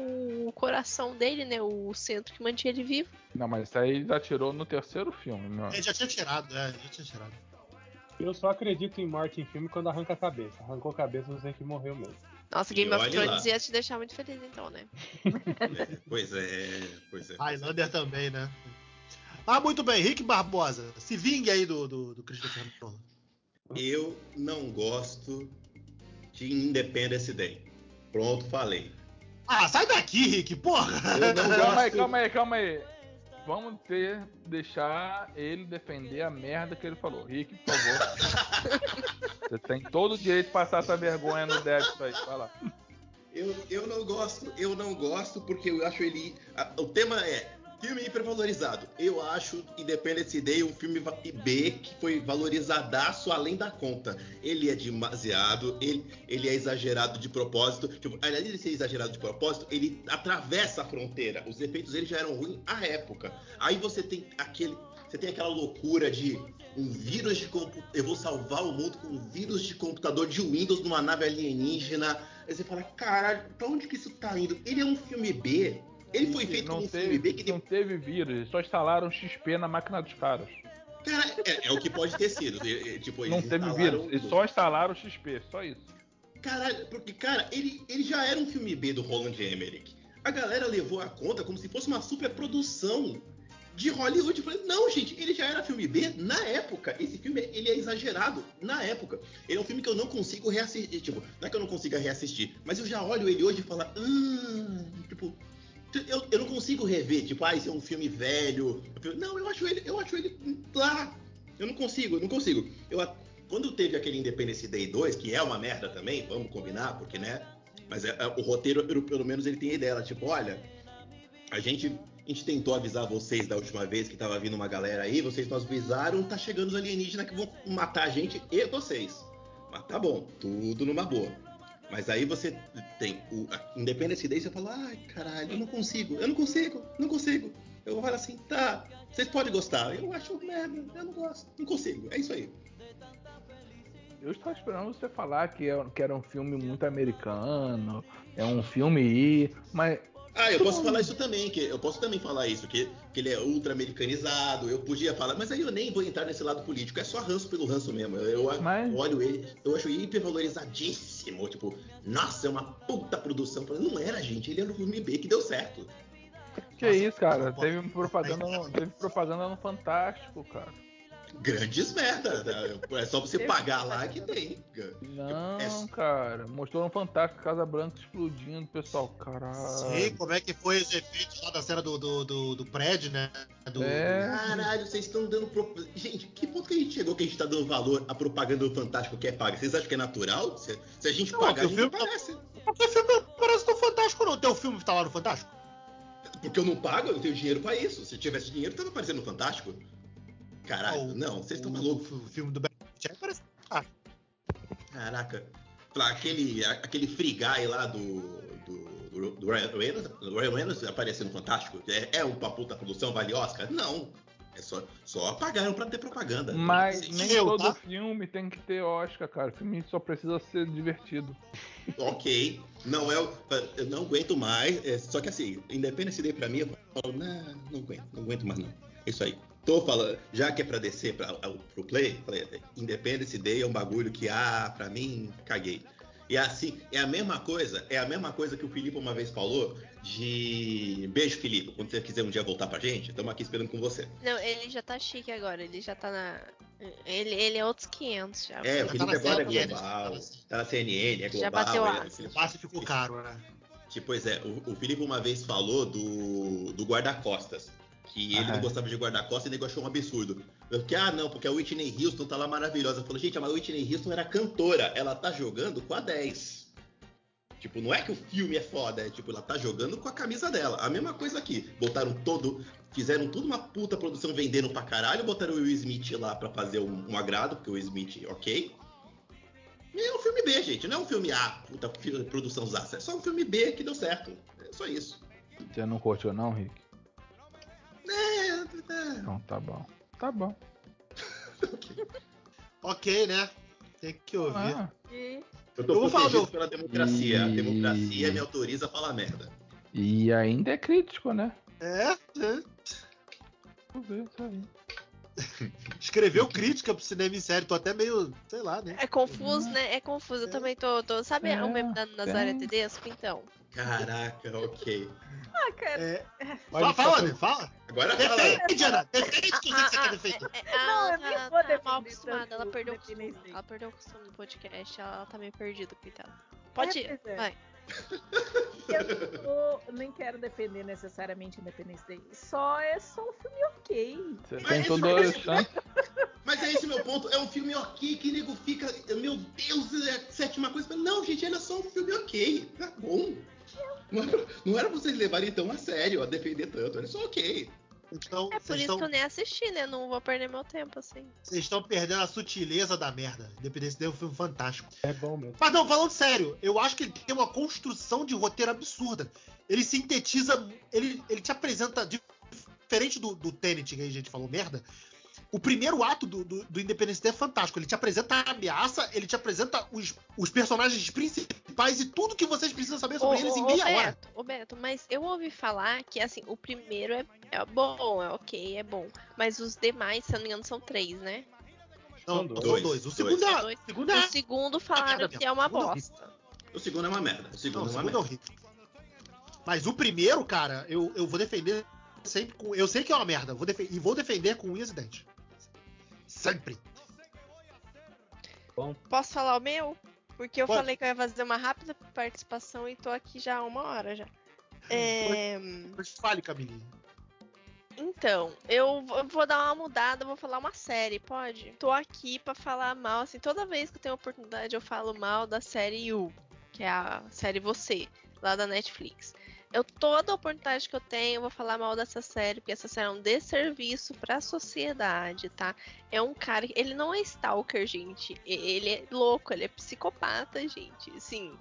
o coração dele, né? O centro que mantinha ele vivo. Não, mas isso aí já tirou no terceiro filme, né? Ele já tinha tirado, é, já tinha tirado. Eu só acredito em morte em filme quando arranca a cabeça. Arrancou a cabeça, você que morreu mesmo. Nossa, Game of Thrones ia te deixar muito feliz então, né? é, pois é, pois é. Highlander também, né? Ah, muito bem, Rick Barbosa, se vingue aí do, do, do Christopher Nolan. Eu não gosto de Independence Day. Pronto, falei. Ah, sai daqui, Rick, porra! calma aí, calma aí, calma aí vamos ter deixar ele defender a merda que ele falou. Rick, por favor. Você tem todo o direito de passar essa vergonha no débito aí. Vai lá. Eu, eu não gosto, eu não gosto porque eu acho ele. A, o tema é Filme hipervalorizado. Eu acho Independence Day um filme B que foi valorizadaço além da conta. Ele é demasiado, ele, ele é exagerado de propósito. Tipo, além de ser exagerado de propósito, ele atravessa a fronteira. Os efeitos dele já eram ruins à época. Aí você tem aquele. Você tem aquela loucura de um vírus de computador. Eu vou salvar o mundo com um vírus de computador de Windows numa nave alienígena. Aí você fala, caralho, pra onde que isso tá indo? Ele é um filme B ele foi feito não teve, filme que não teve vírus, só instalaram XP na máquina dos caras. Cara, é, é o que pode ter sido. tipo, não teve vírus, eles só instalaram XP, só isso. Caralho, porque, cara, ele, ele já era um filme B do Roland Emmerich. A galera levou a conta como se fosse uma super produção. De Hollywood. Eu falei, não, gente, ele já era filme B na época. Esse filme ele é exagerado na época. Ele é um filme que eu não consigo reassistir. Tipo, não é que eu não consiga reassistir, mas eu já olho ele hoje e falo, ah, tipo, eu, eu não consigo rever, tipo, ah, esse é um filme velho. Não, eu acho ele, eu acho ele lá. Eu não consigo, eu não consigo. Eu, quando teve aquele Independence Day 2, que é uma merda também, vamos combinar, porque, né? Mas é, é, o roteiro, pelo menos, ele tem ideia, tipo, olha, a gente, a gente tentou avisar vocês da última vez que tava vindo uma galera aí, vocês não avisaram, tá chegando os alienígenas que vão matar a gente e vocês. Mas tá bom, tudo numa boa. Mas aí você tem o Independence Day, você fala, ai, caralho, eu não consigo, eu não consigo, não consigo. Eu falo assim, tá, vocês podem gostar. Eu acho merda, eu não gosto, não consigo. É isso aí. Eu estava esperando você falar que, é, que era um filme muito americano, é um filme mas ah, eu posso falar isso também, que eu posso também falar isso, que, que ele é ultra americanizado, eu podia falar, mas aí eu nem vou entrar nesse lado político, é só ranço pelo ranço mesmo. Eu mas... olho ele, eu acho hipervalorizadíssimo, tipo, nossa, é uma puta produção. Não era, gente, ele era um filme B que deu certo. Que nossa, isso, cara, teve propaganda, no, teve propaganda no Fantástico, cara grandes merda. Né? É só você pagar lá que tem. Não, é... cara. Mostrou um fantástico Casa Branca explodindo, pessoal. Caralho. Sim, como é que foi os efeitos lá da cena do, do, do, do prédio, né? Do... É. Caralho, vocês estão dando. Pro... Gente, que ponto que a gente chegou que a gente tá dando valor à propaganda do Fantástico que é paga? Vocês acham que é natural? Se, se a gente não, pagar, a gente filme aparece. Porque o filme não parece do Fantástico, não. Tem o filme que tá lá no Fantástico? Porque eu não pago, eu não tenho dinheiro pra isso. Se tivesse dinheiro, tava aparecendo no Fantástico. Caralho, oh, não, vocês estão malucos. O filme do Batman parece. Ah. Caraca. Aquele, aquele free guy lá do, do, do, do Ryan Reynolds, do Ryan Reynolds aparecendo fantástico. É, é uma puta produção, vale Oscar? Não. É só, só apagaram pra ter propaganda. Mas assim, nem eu, todo tá? filme tem que ter Oscar, cara. O filme só precisa ser divertido. Ok. Não é. Eu não aguento mais. É, só que assim, Independence Day pra mim, eu falo, não, não aguento, não aguento mais não. É isso aí tô falando, já que é pra descer pra, pro play, falei, Independence Day é um bagulho que, ah, pra mim, caguei. E assim, é a mesma coisa, é a mesma coisa que o Felipe uma vez falou de. Beijo, Felipe. Quando você quiser um dia voltar pra gente, estamos aqui esperando com você. Não, ele já tá chique agora, ele já tá na. Ele, ele é outros 500 já. É, o Felipe tá agora é global, tá na CNN, é global. Já bateu a. O passe ficou caro, né? Tipo, pois é, o, o Felipe uma vez falou do, do guarda-costas que ele não gostava de guarda-costas e nego achou um absurdo. Porque, ah, não, porque a Whitney Houston tá lá maravilhosa. Eu falei, gente, mas a Whitney Houston era cantora, ela tá jogando com a 10. Tipo, não é que o filme é foda, é tipo, ela tá jogando com a camisa dela. A mesma coisa aqui. Botaram todo. Fizeram tudo uma puta produção vendendo pra caralho, botaram o Will Smith lá pra fazer um, um agrado, porque o Will Smith, ok. E é um filme B, gente. Não é um filme A, puta produção zaça. É só um filme B que deu certo. É só isso. Você não curtiu, não, Rick? É, é. Não, tá bom. Tá bom. ok, né? Tem que ouvir. Ah. Eu tô eu protegido pela democracia. E... A democracia me autoriza a falar merda. E ainda é crítico, né? É, é. Vamos ver isso aí. Escreveu crítica pro cinema em série, tô até meio, sei lá, né? É confuso, né? É confuso. Eu também tô. tô sabe é, o meme da Nazaré Tedesco? Então. Caraca, ok. Ah, cara. É... Fala, fala, né? fala. Agora. Defende, Ana. Defende o que você quer defender. É, é, não, eu nem vou defender. mal acostumada. Ela perdeu, o costume, ela perdeu o costume do podcast. Ela tá meio perdida, coitada. Pode ir, vai. Eu nem quero defender necessariamente Independence Day. Só é só um filme ok. Você tem todo o chance. Mas é esse meu ponto. É um filme ok que nego fica. Meu Deus, é a sétima coisa. Não, gente, ele é só um filme ok. Tá bom. Não era, não era vocês levarem tão a sério, a defender tanto. É só ok. Então, é por isso estão... que eu nem assisti, né? Não vou perder meu tempo assim. Vocês estão perdendo a sutileza da merda. Independência de é um filme fantástico. É bom mesmo. Mas não, falando sério, eu acho que ele tem uma construção de roteiro absurda. Ele sintetiza. Ele, ele te apresenta. Diferente do, do Tenet, que a gente falou merda, o primeiro ato do, do, do Independence Day é fantástico. Ele te apresenta a ameaça, ele te apresenta os, os personagens principais e tudo que vocês precisam saber sobre ô, eles ô, em meia Beto, hora. Ô Beto, mas eu ouvi falar que assim, o primeiro é, é bom, é ok, é bom. Mas os demais, se eu não me engano, são três, né? Não, são dois. dois. O segundo é. Dois. Segundo é... O segundo falaram que é uma é bosta. O segundo é uma merda. O segundo, não, o segundo é, uma é horrível. Mas o primeiro, cara, eu, eu vou defender sempre com. Eu sei que é uma merda, vou e vou defender com unhas e dentes. Sempre. Bom. Posso falar o meu? Porque eu Pode. falei que eu ia fazer uma rápida participação e tô aqui já há uma hora já. É... Fale, Camilinha. Então, eu vou dar uma mudada, vou falar uma série, pode? Tô aqui para falar mal, assim, toda vez que eu tenho oportunidade eu falo mal da série You, que é a série Você, lá da Netflix. Eu toda oportunidade que eu tenho, eu vou falar mal dessa série, porque essa série é um desserviço para a sociedade, tá? É um cara, ele não é stalker, gente. Ele é louco, ele é psicopata, gente. Sim,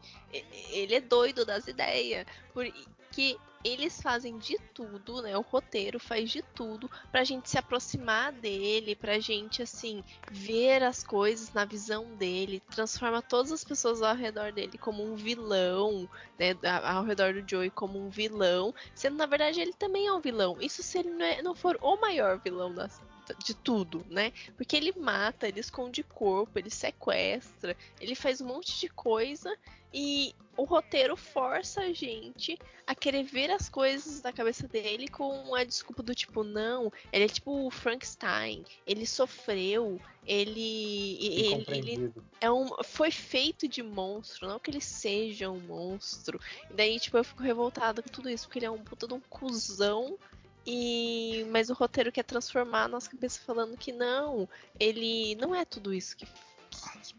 ele é doido das ideias, porque eles fazem de tudo, né? O roteiro faz de tudo pra gente se aproximar dele, pra gente, assim, ver as coisas na visão dele, transforma todas as pessoas ao redor dele como um vilão, né? Ao redor do Joey como um vilão, sendo na verdade ele também é um vilão. Isso se ele não, é, não for o maior vilão da, de tudo, né? Porque ele mata, ele esconde corpo, ele sequestra, ele faz um monte de coisa e o roteiro força a gente a querer ver as coisas da cabeça dele com a desculpa do tipo, não, ele é tipo o Frankenstein, ele sofreu, ele. Ele, ele é um, foi feito de monstro, não que ele seja um monstro. E daí, tipo, eu fico revoltada com tudo isso, porque ele é um puta de um cuzão e mas o roteiro quer transformar a nossa cabeça falando que não, ele não é tudo isso que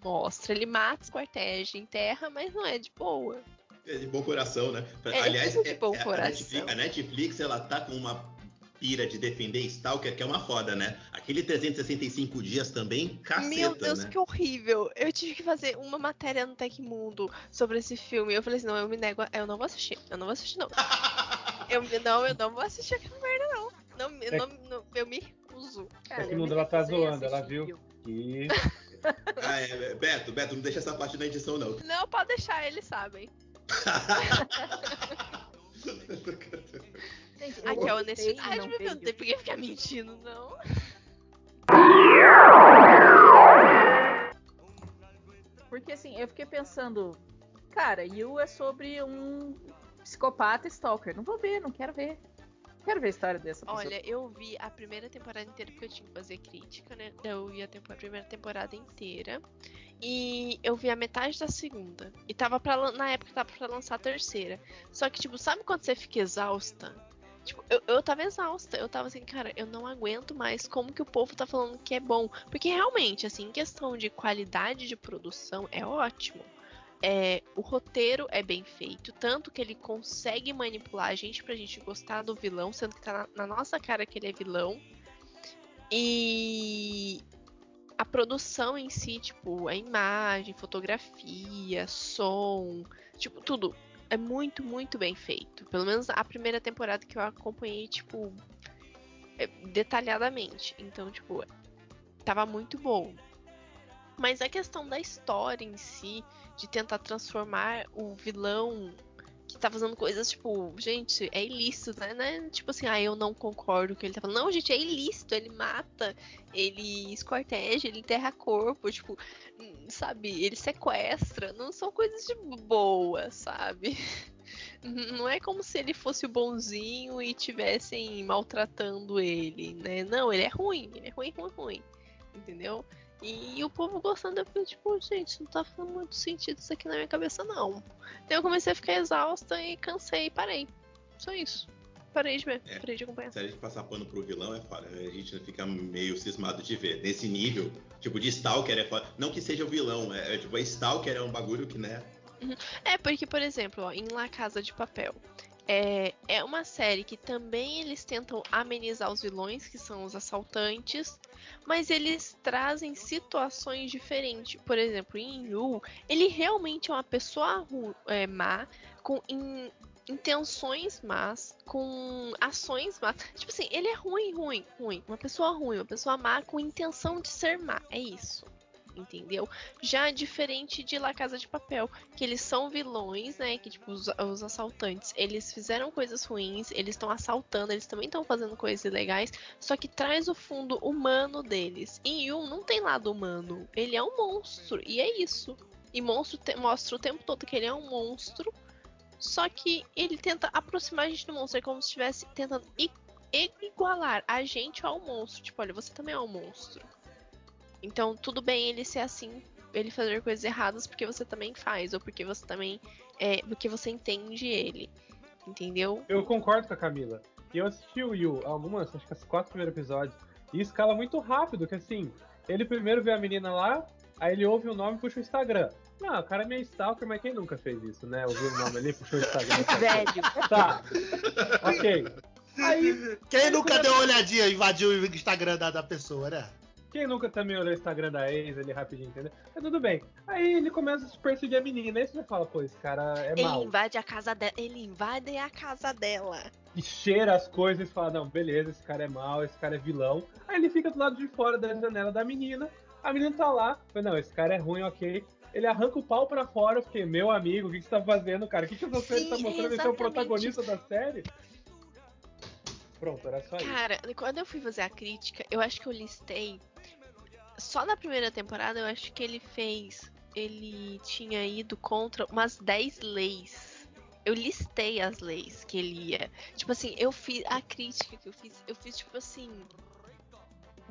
mostra. Ele mata, esquarteja, enterra, mas não é de boa. É de bom coração, né? É, Aliás, é de bom é, coração. A Netflix, a Netflix, ela tá com uma pira de defender Stalker, que é uma foda, né? Aquele 365 dias também, caceta, Meu Deus, né? que horrível. Eu tive que fazer uma matéria no Tecmundo sobre esse filme. Eu falei assim, não, eu me nego, eu não vou assistir. Eu não vou assistir, não. eu, não, eu não vou assistir aquela merda, não. Não, é. não, não eu me recuso. Cara, é mundo ela tá zoando, ela viu que. ah, é, Beto, Beto, não deixa essa parte na edição, não. Não, pode deixar, eles sabem. Gente, Aqui é honestidade, meu Deus, não tem por que ficar mentindo, não. Porque assim, eu fiquei pensando, cara, Yu é sobre um psicopata stalker. Não vou ver, não quero ver. Quero ver a história dessa pessoa. Olha, eu vi a primeira temporada inteira porque eu tinha que fazer crítica, né? Eu vi a, a primeira temporada inteira. E eu vi a metade da segunda. E tava pra, na época tava pra lançar a terceira. Só que, tipo, sabe quando você fica exausta? Tipo, eu, eu tava exausta. Eu tava assim, cara, eu não aguento mais como que o povo tá falando que é bom. Porque realmente, assim, em questão de qualidade de produção, é ótimo. É, o roteiro é bem feito, tanto que ele consegue manipular a gente pra gente gostar do vilão, sendo que tá na, na nossa cara que ele é vilão. E a produção em si, tipo, a imagem, fotografia, som, tipo, tudo é muito, muito bem feito. Pelo menos a primeira temporada que eu acompanhei, tipo, é, detalhadamente. Então, tipo, tava muito bom. Mas a questão da história em si, de tentar transformar o vilão que tá fazendo coisas, tipo, gente, é ilícito, né? né? Tipo assim, ah, eu não concordo com ele tá falando. Não, gente, é ilícito, ele mata, ele escorteja, ele enterra corpo, tipo, sabe, ele sequestra. Não são coisas de boa, sabe? Não é como se ele fosse o bonzinho e tivessem maltratando ele, né? Não, ele é ruim, ele é ruim, ruim, ruim. Entendeu? E o povo gostando, eu fiquei tipo, gente, não tá fazendo muito sentido isso aqui na minha cabeça, não. Então eu comecei a ficar exausta e cansei e parei. Só isso. Parei de ver, é, parei de acompanhar. Se a gente passar pano pro vilão, é foda. A gente fica meio cismado de ver. Nesse nível, tipo, de Stalker é foda. Não que seja o vilão, é, é tipo, a Stalker é um bagulho que, né? Uhum. É, porque, por exemplo, ó, em La Casa de Papel, é, é uma série que também eles tentam amenizar os vilões, que são os assaltantes, mas eles trazem situações diferentes. Por exemplo, em Yu, ele realmente é uma pessoa é, má, com in, intenções más, com ações más. Tipo assim, ele é ruim, ruim, ruim. Uma pessoa ruim, uma pessoa má com intenção de ser má. É isso entendeu? Já diferente de La Casa de Papel, que eles são vilões, né? Que tipo, os, os assaltantes, eles fizeram coisas ruins, eles estão assaltando, eles também estão fazendo coisas ilegais, só que traz o fundo humano deles. Em Yun não tem lado humano, ele é um monstro, e é isso. E monstro te, mostra o tempo todo que ele é um monstro, só que ele tenta aproximar a gente do monstro, é como se estivesse tentando igualar a gente ao monstro. Tipo, olha, você também é um monstro. Então, tudo bem ele ser assim, ele fazer coisas erradas porque você também faz, ou porque você também. É, porque você entende ele. Entendeu? Eu concordo com a Camila. Eu assisti o Yu algumas, acho que os quatro primeiros episódios, e escala muito rápido, que assim, ele primeiro vê a menina lá, aí ele ouve o nome e puxa o Instagram. Não, o cara é meio stalker, mas quem nunca fez isso, né? Ouviu o nome ali, puxou o Instagram. Velho. Tá. ok. Aí, quem nunca deu uma olhadinha, invadiu o Instagram da, da pessoa, né? Quem nunca também olhou o Instagram da ex ali rapidinho, entendeu? Mas tudo bem. Aí ele começa a perseguir a menina. Aí você fala, pô, esse cara é ele mal. Ele invade a casa dela. Ele invade a casa dela. E cheira as coisas e fala, não, beleza, esse cara é mal, esse cara é vilão. Aí ele fica do lado de fora da janela da menina. A menina tá lá. Fala, não, esse cara é ruim, ok. Ele arranca o pau pra fora, porque, meu amigo, o que, que você tá fazendo, cara? O que, que essa série tá mostrando? Esse é o protagonista da série? Pronto, era só Cara, isso. Cara, quando eu fui fazer a crítica, eu acho que eu listei só na primeira temporada eu acho que ele fez. Ele tinha ido contra umas 10 leis. Eu listei as leis que ele ia. Tipo assim, eu fiz. A crítica que eu fiz, eu fiz, tipo assim.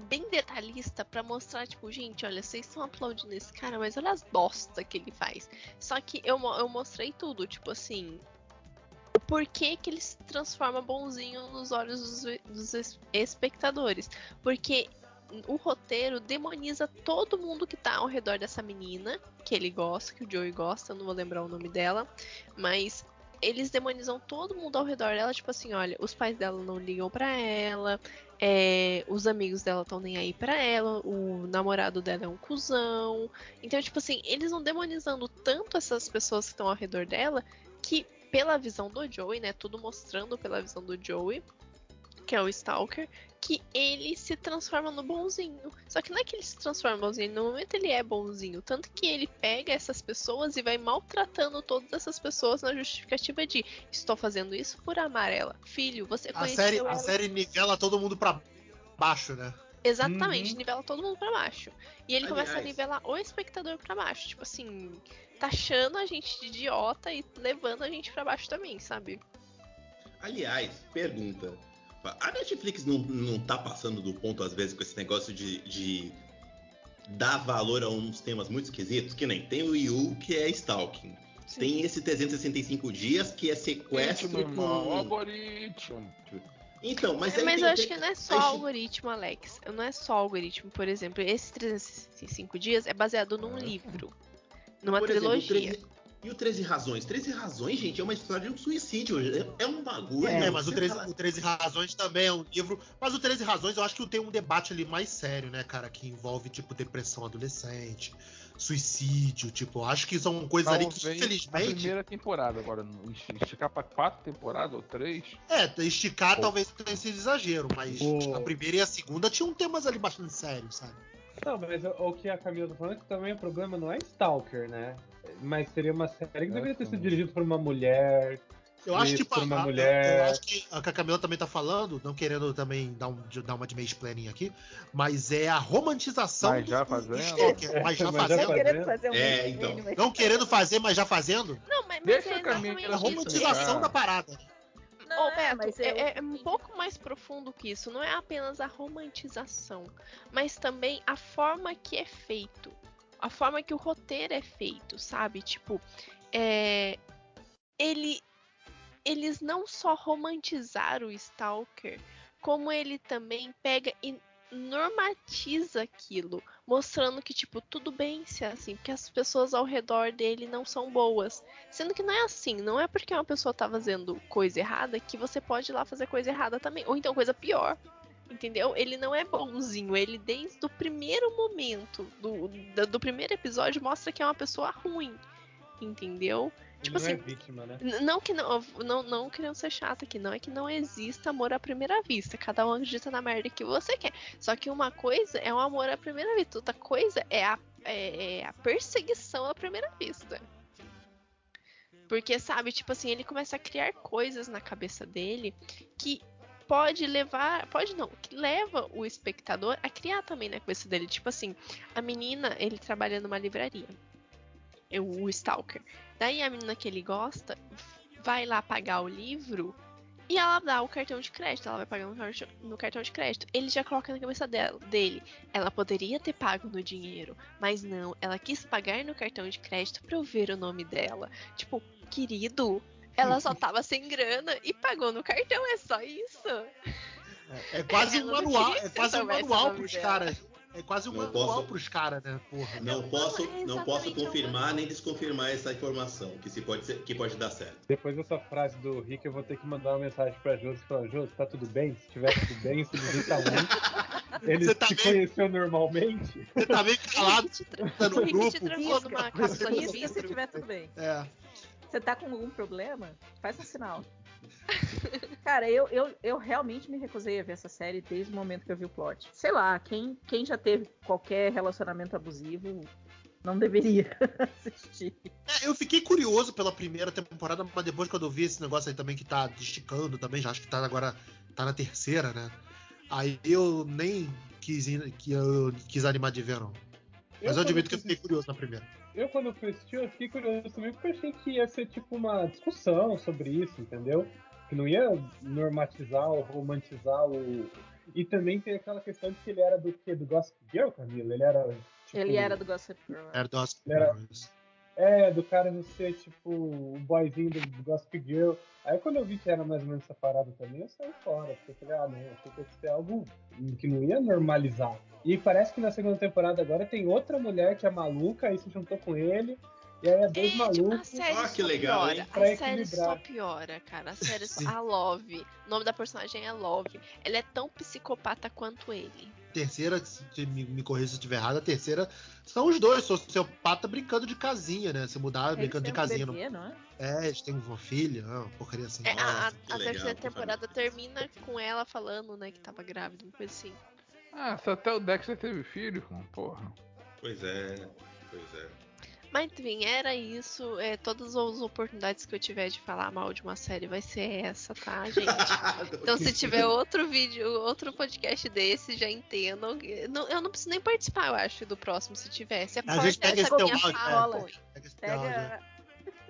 Bem detalhista para mostrar, tipo, gente, olha, vocês estão aplaudindo esse cara, mas olha as bosta que ele faz. Só que eu, eu mostrei tudo, tipo assim, o porquê que ele se transforma bonzinho nos olhos dos, dos, espectadores. Porque o roteiro demoniza todo mundo que tá ao redor dessa menina, que ele gosta, que o Joey gosta, não vou lembrar o nome dela, mas eles demonizam todo mundo ao redor dela, tipo assim, olha, os pais dela não ligam para ela, é, os amigos dela estão nem aí para ela, o namorado dela é um cuzão. Então, tipo assim, eles vão demonizando tanto essas pessoas que estão ao redor dela que, pela visão do Joey, né, tudo mostrando pela visão do Joey, que é o Stalker, que ele se transforma no bonzinho. Só que não é que ele se transforma no bonzinho, no momento ele é bonzinho. Tanto que ele pega essas pessoas e vai maltratando todas essas pessoas na justificativa de estou fazendo isso por amarela. Filho, você a série, ela. A série nivela todo mundo pra baixo, né? Exatamente, uhum. nivela todo mundo pra baixo. E ele Aliás. começa a nivelar o espectador pra baixo. Tipo assim, taxando a gente de idiota e levando a gente pra baixo também, sabe? Aliás, pergunta. A Netflix não, não tá passando do ponto, às vezes, com esse negócio de, de dar valor a uns temas muito esquisitos, que nem tem o Yu, que é stalking. Sim. Tem esse 365 dias, que é sequestro Ritmo, com... algoritmo. Então, mas Mas eu acho que não é só algoritmo, Alex. Não é só algoritmo. Por exemplo, esse 365 dias é baseado num é. livro. Numa Por trilogia. Exemplo, e o 13 Razões? 13 Razões, gente, é uma história de um suicídio. É, é um bagulho. É, mas o 13, o 13 Razões também é um livro. Mas o 13 Razões eu acho que tem um debate ali mais sério, né, cara? Que envolve, tipo, depressão adolescente, suicídio. Tipo, eu acho que são coisas ali que, infelizmente. A primeira temporada, agora, esticar pra quatro temporadas ou três. É, esticar Pô. talvez tenha sido exagero, mas Pô. a primeira e a segunda tinham temas ali bastante sérios, sabe? Não, mas o, que a Camila tá falando é que também o problema não é Stalker, né? Mas seria uma série que deveria ter sido dirigida por uma mulher. Eu acho que por uma a, mulher. Eu acho que a Camila também tá falando, não querendo também dar, um, dar uma de meio planning aqui, mas é a romantização mas já fazendo. do Stalker, mas já mas fazendo. Já querendo fazer um é, então. Não querendo fazer, mas já fazendo? Não, mas, mas Deixa é a a romantização da parada. Não, oh, Beto, é, é, é, um pouco mais profundo que isso. Não é apenas a romantização, mas também a forma que é feito. A forma que o roteiro é feito, sabe? Tipo, é, ele, eles não só romantizaram o Stalker, como ele também pega e normatiza aquilo, mostrando que tipo tudo bem se é assim, porque as pessoas ao redor dele não são boas, sendo que não é assim, não é porque uma pessoa tá fazendo coisa errada que você pode ir lá fazer coisa errada também, ou então coisa pior. Entendeu? Ele não é bonzinho. Ele, desde o primeiro momento do, do, do primeiro episódio, mostra que é uma pessoa ruim. Entendeu? Tipo não é assim, é vítima, né? Não que não, não, não querendo ser chata aqui, não é que não exista amor à primeira vista. Cada um acredita na merda que você quer. Só que uma coisa é o um amor à primeira vista, outra coisa é a, é, é a perseguição à primeira vista. Porque, sabe, tipo assim, ele começa a criar coisas na cabeça dele que pode levar, pode não, que leva o espectador a criar também na cabeça dele. Tipo assim, a menina, ele trabalha numa livraria o Stalker. Daí a menina que ele gosta vai lá pagar o livro E ela dá o cartão de crédito, ela vai pagar no cartão de crédito. Ele já coloca na cabeça dela, dele. Ela poderia ter pago no dinheiro, mas não, ela quis pagar no cartão de crédito pra eu ver o nome dela. Tipo, querido, ela só tava sem grana e pagou no cartão, é só isso. É, é quase um manual, é quase um manual pros caras. É quase um não manual posso, pros caras, né? Porra. Não posso, é não posso confirmar nem desconfirmar essa informação, que, se pode ser, que pode dar certo. Depois dessa frase do Rick, eu vou ter que mandar uma mensagem pra Jô e falar, Jô, tá tudo bem? Se tiver tudo bem, se visita um. Ele tá te bem... conheceu normalmente? Você tá bem calado, tá no grupo. Te trancou numa cápsula de se tiver tudo bem. É. Você tá com algum problema? Faz um sinal. Cara, eu, eu, eu realmente me recusei a ver essa série desde o momento que eu vi o plot. Sei lá, quem, quem já teve qualquer relacionamento abusivo não deveria assistir. É, eu fiquei curioso pela primeira temporada, mas depois quando eu vi esse negócio aí também que tá esticando também, já acho que tá agora tá na terceira, né? Aí eu nem quis, que eu quis animar de ver, não. Mas eu, eu admito que eu fiquei curioso na primeira. Eu, quando eu fui assistir, eu fiquei curioso também, porque eu achei que ia ser tipo uma discussão sobre isso, entendeu? Que não ia normatizar ou romantizar o. E também tem aquela questão de que ele era do que? Do Gossip Girl, Camila? Ele era. Tipo, ele era do Gossip Girl. Era do Gossip Girl. É, do cara não ser tipo o boyzinho do, do Gossip Girl. Aí quando eu vi que era mais ou menos essa parada também, eu saí fora. Porque eu falei, ah, não, achei que ia ser algo que não ia normalizar. E parece que na segunda temporada agora tem outra mulher que é maluca, aí se juntou com ele. E aí é dois Gente, malucos. A série ah, que legal, piora. A série só piora, cara. A série só... A Love. O nome da personagem é Love. Ela é tão psicopata quanto ele. Terceira, se me, me corrija se eu estiver errado, a terceira são os dois, sociopata brincando de casinha, né? Se mudar brincando de casinha. Um bebê, não é? é, eles têm uma filha, uma porcaria assim. É, a, a terceira temporada termina com ela falando, né, que tava grávida, uma coisa assim. Ah, se até o Dexter teve filho, porra. Pois é, pois é. Mas enfim, era isso. É, todas as oportunidades que eu tiver de falar mal de uma série vai ser essa, tá, gente? então se tiver outro vídeo, outro podcast desse, já entendam. Não, eu não preciso nem participar, eu acho, do próximo, se tiver. Se a gente pega essa minha áudio, fala, é. pega, pega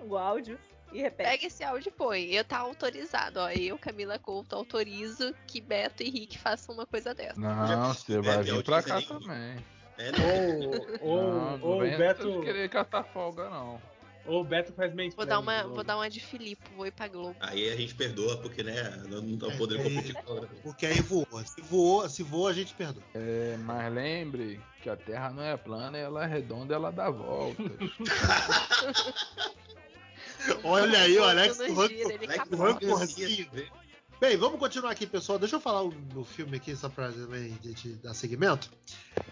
o áudio. E repete. Pega esse áudio e põe. Eu tá autorizado, ó. Eu, Camila Couto, autorizo que Beto e Rick façam uma coisa dessa. Não, você vai vir pra cá também. É, não. Ou, ou, ou o Beto. querer catar folga, não. Ou o Beto faz bem vou dar uma Vou dar uma de Filipe, vou ir pra Globo. Aí a gente perdoa, porque, né, não estamos é, podendo competir com Porque aí voou. Se voou, se voou, a gente perdoa. É, mas lembre que a Terra não é plana, ela é redonda, ela dá voltas. olha aí, o Alex, o rancorzinho. Bem, vamos continuar aqui, pessoal. Deixa eu falar no filme aqui, só pra também gente dar segmento.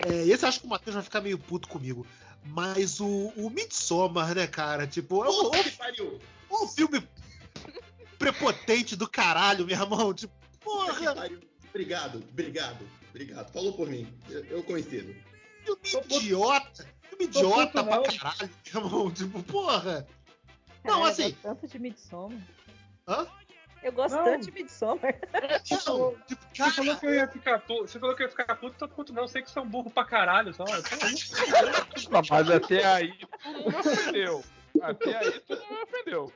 É, esse acho que o Matheus vai ficar meio puto comigo. Mas o, o Midsommar, né, cara? Tipo, é o, o, o filme prepotente do caralho, meu irmão. Tipo, porra. Obrigado, obrigado, obrigado. Falou por mim. Eu, eu coincido. Filme idiota. Filme idiota pra caralho, meu irmão. Tipo, porra. Não, assim. Tanto de Midsommar. Hã? Eu gosto não. tanto de Midsommar. Tipo, tipo, você falou que eu ia ficar puto. Você falou que eu ia ficar puto, tô puto não. Eu sei que você é um burro pra caralho. Só. não, mas até aí tu não me ofendeu. Até aí tu não me ofendeu.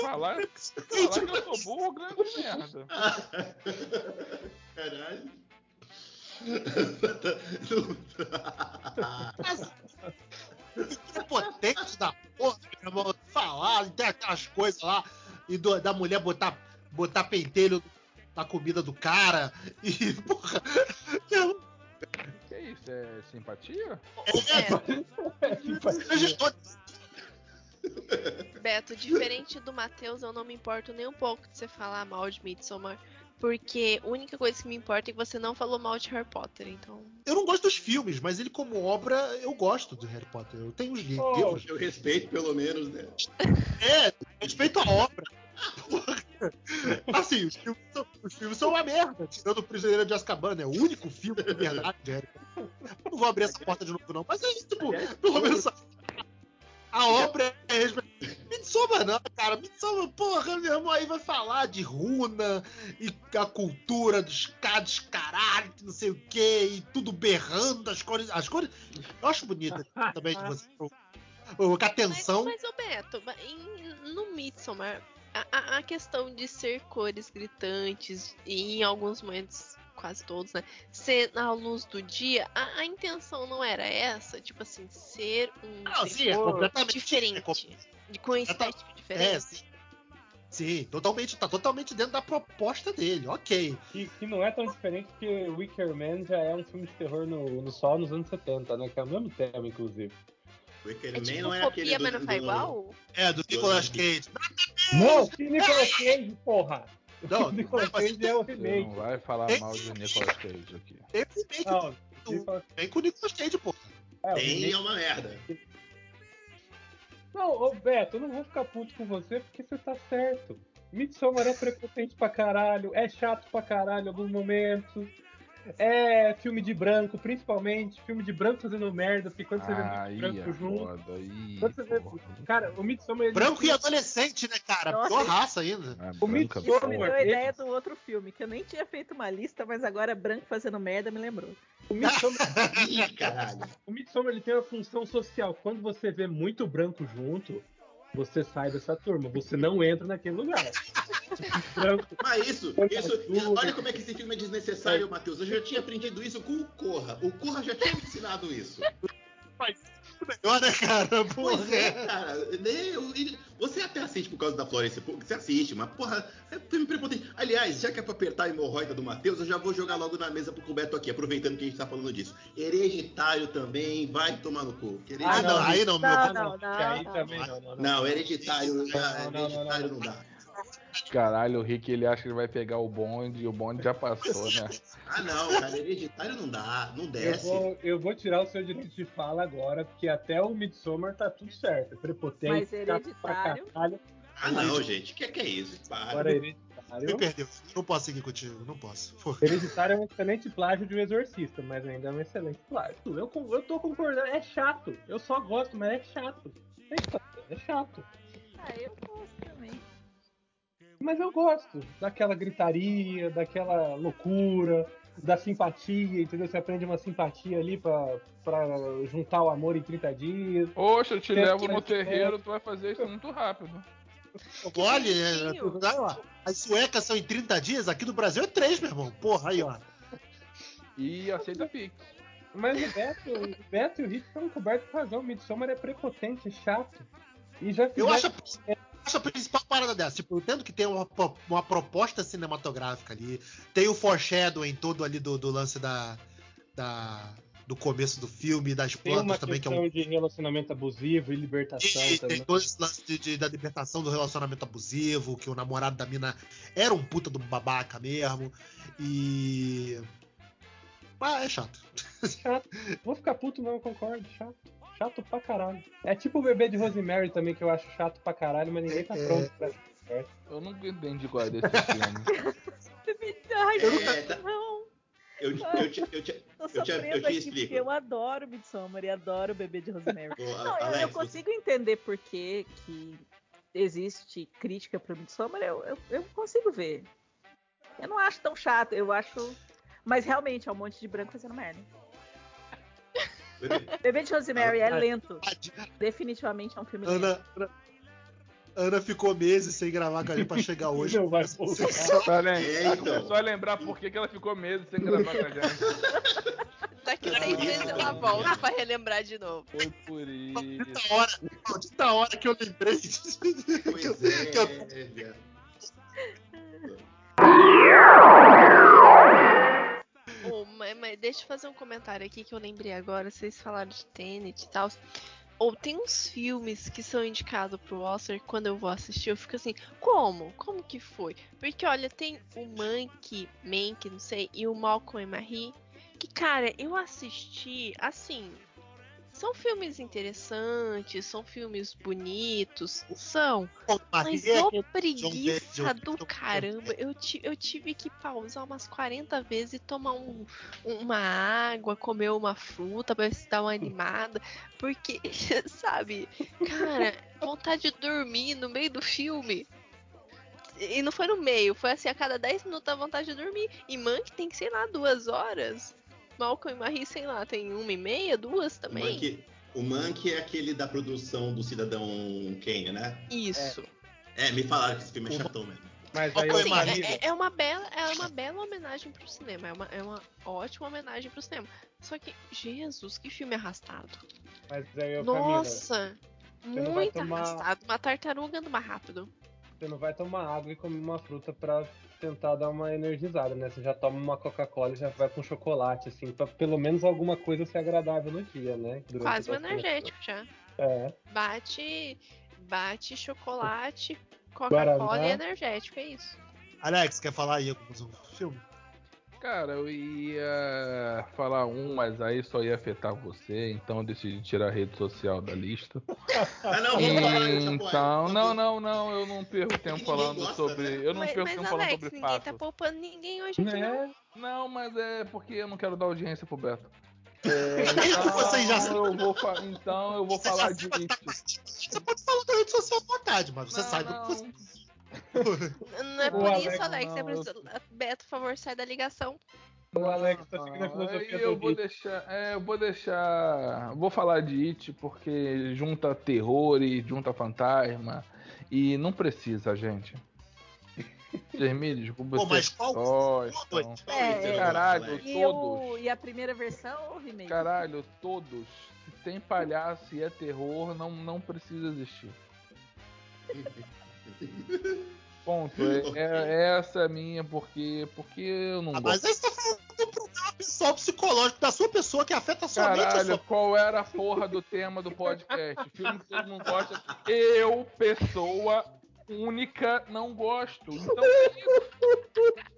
falar, falar que eu sou burro, grande merda. Caralho. que potente da porra, meu irmão, falar, tem aquelas coisas lá, e do, da mulher botar, botar pentelho na comida do cara, e porra. Eu... Que é isso? É simpatia? É. é simpatia. Beto, diferente do Matheus, eu não me importo nem um pouco de você falar mal de Midsommar. Porque a única coisa que me importa é que você não falou mal de Harry Potter, então. Eu não gosto dos filmes, mas ele, como obra, eu gosto de Harry Potter. Eu tenho os livros. eu respeito, pelo menos, né? É, respeito a obra. assim, os filmes, são, os filmes são uma merda, tirando o Prisioneiro de Azkaban, né? O único filme de verdade de Harry Potter. Não vou abrir essa porta de novo, não, mas é isso, tipo, pelo menos a obra é Midsommar não, cara. Midsommar, porra, meu irmão, aí vai falar de runa e a cultura dos cados, caralho, não sei o que, e tudo berrando, as cores. As cores. Eu acho bonita também de você. Com atenção. Mas, mas ô Beto, em no Midsommar, a, a, questão de ser cores gritantes e em alguns momentos, quase todos, né? Ser na luz do dia, a, a intenção não era essa, tipo assim, ser um não, sim, é diferente. É, com estética diferente. É, sim. Sim, totalmente, tá totalmente dentro da proposta dele, ok. E que não é tão diferente que Wicker Man já é um filme de terror no, no sol nos anos 70, né? Que é o mesmo tema, inclusive. Wicker é tipo não é aquele do, do, do, igual? É, do Nicolas Cage. Não, que Nicolas Cage, porra! Não, Nicolas Cage é o remake. Não vai falar mal de Nicolas Cage aqui. Tem remake. Não, Vem com o Nicolas Cage, porra. É, Tem é uma merda. Não, ô Beto, eu não vou ficar puto com você porque você tá certo. Midsommar é prepotente pra caralho, é chato pra caralho em alguns momentos. É filme de branco, principalmente. Filme de branco fazendo merda, porque quando você vê muito branco é junto. Foda, aí, vê, cara, o Midsommar. Ele... Branco e adolescente, né, cara? Nossa, Pior raça ainda. É, o Midsommar. me deu a ideia do outro filme, que eu nem tinha feito uma lista, mas agora branco fazendo merda me lembrou. O Midsommar, o Midsommar ele tem uma função social. Quando você vê muito branco junto, você sai dessa turma, você não entra naquele lugar. Mas isso, isso, olha como é que esse filme é desnecessário, Matheus. Eu já tinha aprendido isso com o Corra. O Corra já tinha me ensinado isso. Mas melhor, né, cara? Porra. Pois é, cara. Né, você até assiste por causa da Florence você assiste, mas porra, é filme prepotente. Aliás, já que é pra apertar a hemorroida do Matheus, eu já vou jogar logo na mesa pro Roberto aqui, aproveitando que a gente tá falando disso. Hereditário também, vai tomar no cu. Ah, não, aí não, meu. Não, não, não. Aí também não, não. Não, hereditário, hereditário não dá. Caralho, o Rick ele acha que ele vai pegar o bonde e o bonde já passou, né? ah, não, cara, hereditário não dá, não desce. Eu vou, eu vou tirar o seu direito de fala agora, porque até o Midsommar tá tudo certo. É prepotente, Mas hereditário. Ah, não, gente, o que, que é isso? Para. Agora, hereditário. Me perdeu, não posso seguir contigo, não posso. Hereditário é um excelente plágio de um exorcista, mas ainda é um excelente plágio. Eu, eu tô concordando, é chato. Eu só gosto, mas é chato. É chato. Ah, eu gosto também. Mas eu gosto daquela gritaria, daquela loucura, da simpatia, entendeu? Você aprende uma simpatia ali pra, pra juntar o amor em 30 dias. Poxa, eu te Tem levo no terreiro, tu vai fazer isso muito rápido. Olha, é, as suecas são em 30 dias, aqui no Brasil é 3, meu irmão. Porra, aí, ó. E aceita Pix. Mas o Beto, o Beto e o Rick estão cobertos com razão. O Midsommar é prepotente, é chato. E já fizeram... Eu acho acho a principal parada dessa. Tipo, eu entendo que tem uma, uma proposta cinematográfica ali. Tem o foreshadowing todo ali do, do lance da, da, do começo do filme, das plantas também. que é um... de relacionamento abusivo e libertação e, também. Tem todo esse lance de, de, da libertação do relacionamento abusivo, que o namorado da mina era um puta do babaca mesmo. E. Ah, é chato. Chato. Vou ficar puto, não, concordo. Chato chato pra caralho. É tipo o bebê de Rosemary também, que eu acho chato pra caralho, mas ninguém tá é, pronto pra é. Eu nunca entendi qual é desse filme. Ai, é, tá... não. Eu, eu, eu, eu, te, eu, te, eu te explico. Eu adoro Midsommar e adoro o bebê de Rosemary. não, Alex, eu, eu, consigo você... entender por que, que existe crítica pro Midsommar, eu, eu, eu consigo ver. Eu não acho tão chato, eu acho. Mas realmente é um monte de branco fazendo merda. Bebê de Rosemary é lento. Definitivamente é um filme Ana, lento. Ana, Ana ficou meses sem gravar com a gente pra chegar hoje. Não vai voltar. é, então. Só lembrar por que, que ela ficou meses sem gravar com a gente. Daqui seis meses ela volta pra relembrar de novo. Foi por isso. Maldita hora, hora que eu lembrei. Pois é, que eu... é, deixa eu fazer um comentário aqui que eu lembrei agora. Vocês falaram de Tenet e tal. Ou tem uns filmes que são indicados pro Oscar quando eu vou assistir, eu fico assim, como? Como que foi? Porque olha, tem o Mank, Mank, não sei, e o Malcolm e Marie, que cara, eu assisti assim, são filmes interessantes, são filmes bonitos, são. Mas ô preguiça do caramba, eu, eu tive que pausar umas 40 vezes e tomar um, uma água, comer uma fruta pra se dá uma animada. Porque, sabe, cara, vontade de dormir no meio do filme. E não foi no meio, foi assim, a cada 10 minutos a vontade de dormir. E Mank tem, sei lá, duas horas. Malcolm e Marie, sei lá, tem uma e meia, duas também. O Mank, o Mank é aquele da produção do Cidadão Kane, né? Isso. É, me falaram que esse filme é chatão mesmo. Mas aí assim, é, é, uma bela, é uma bela homenagem pro cinema. É uma, é uma ótima homenagem pro cinema. Só que, Jesus, que filme arrastado. Mas aí, Nossa, Camila, muito tomar... arrastado. Uma tartaruga anda mais rápido. Você não vai tomar água e comer uma fruta pra tentar dar uma energizada, né? Você já toma uma Coca-Cola e já vai com chocolate, assim, pra pelo menos alguma coisa ser agradável no dia, né? Durante Quase um energético já. É. Bate, bate chocolate, Coca-Cola e energético, é isso. Alex, quer falar aí algum filme? Cara, eu ia falar um, mas aí só ia afetar você, então eu decidi tirar a rede social da lista. ah, não, então, não, não, não, eu não perco tempo falando gosta, sobre. Né? Eu não mas, perco mas, tempo Alex, falando sobre ninguém tá poupando ninguém hoje aqui, não. É? Não, mas é porque eu não quero dar audiência pro Beto. É, então, já... eu vou então eu vou você falar de It. Você pode falar da rede social à vontade, mas você não, sabe não. que você. Não é por isso, Alex. Alex precisa... Beto, por favor, sai da ligação. O Alex tá seguindo a filosofia eu vou deixar, é, eu vou deixar, vou falar de It porque junta terror e junta fantasma e não precisa, gente. Vermelho, desculpa Pô, mas qual? Gostam. É, caralho, e todos. O, e a primeira versão ou remake? Caralho, todos. Se tem palhaço e é terror, não, não precisa existir. Ponto. É, é, essa é a minha, porque, porque eu não ah, gosto. Mas aí você tá falando do problema pessoal psicológico da sua pessoa que afeta somente Caralho, a sua... qual era a porra do tema do podcast? Filme que todo mundo gosta. Eu, pessoa única, não gosto. Então,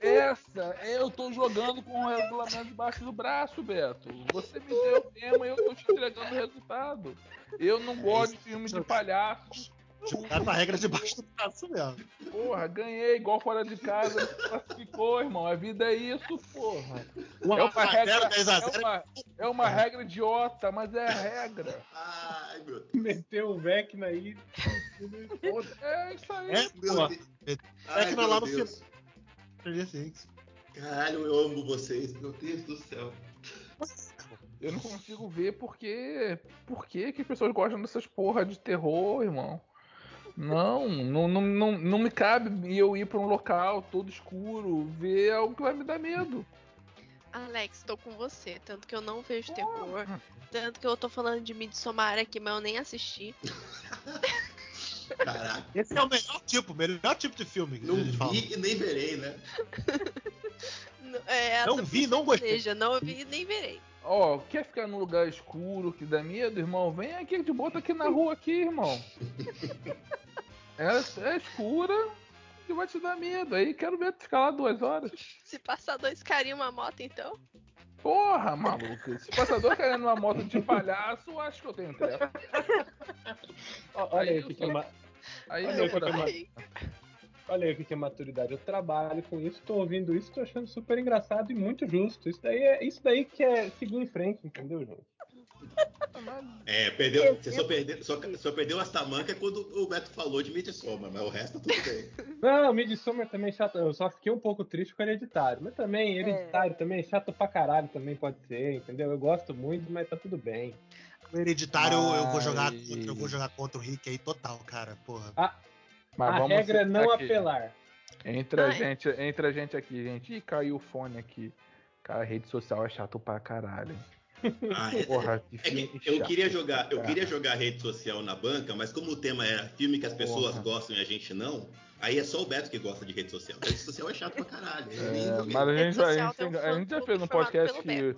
essa, eu tô jogando com o regulamento debaixo do braço, Beto. Você me deu o tema e eu tô te entregando o resultado. Eu não gosto de filme de palhaço. Jogaram a regra debaixo do braço mesmo. Porra, ganhei igual fora de casa, classificou, irmão. A vida é isso, porra. Uma é uma regra, é uma, é uma regra idiota, mas é a regra. Ai, meu Deus. Meteu o Vecna aí. É isso aí. É. Vecna lá no final. Caralho, eu amo vocês. Meu Deus do céu. Eu não consigo ver porque. Por que, que as pessoas gostam dessas porra de terror, irmão? Não, não, não, não, não me cabe eu ir para um local todo escuro, ver algo que vai me dar medo. Alex, tô com você. Tanto que eu não vejo terror. Tanto que eu tô falando de Midsommar aqui, mas eu nem assisti. Caraca. Esse é o melhor tipo, melhor tipo de filme. Não vi e nem verei, né? É, não vi, não gostei. Seja, não vi e nem verei. Ó, oh, quer ficar num lugar escuro que dá medo, irmão? Vem aqui, te bota aqui na rua aqui, irmão. é, é escura e vai te dar medo. Aí quero ver tu ficar lá duas horas. Se passar dois carinhos uma moto, então. Porra, maluco. Se passar dois carinhos numa moto de palhaço, acho que eu tenho treco. Olha aí, que, que é uma... Aí que uma... Olha aí o que é maturidade. Eu trabalho com isso, tô ouvindo isso, tô achando super engraçado e muito justo. Isso daí é isso daí que é seguir em frente, entendeu, gente? É, perdeu, você só perdeu, só, só perdeu as tamancas quando o Beto falou de Midsommar, mas o resto tudo bem. Não, Midsommar também é chato. Eu só fiquei um pouco triste com o Hereditário. Mas também, Hereditário é. também é chato pra caralho, também pode ser, entendeu? Eu gosto muito, mas tá tudo bem. O Hereditário eu vou jogar contra, eu vou jogar contra o Rick aí total, cara, porra. Ah, mas a regra é não aqui. apelar. Entre a, gente, entre a gente aqui, gente. Ih, caiu o fone aqui. Cara, a rede social é chato pra caralho. Ah, é, Porra, que é que eu queria jogar, eu queria jogar rede social na banca, mas como o tema é filme que as pessoas Porra. gostam e a gente não, aí é só o Beto que gosta de rede social. A rede social é chato pra caralho. É, mas a gente, a gente, a gente já fez no podcast que.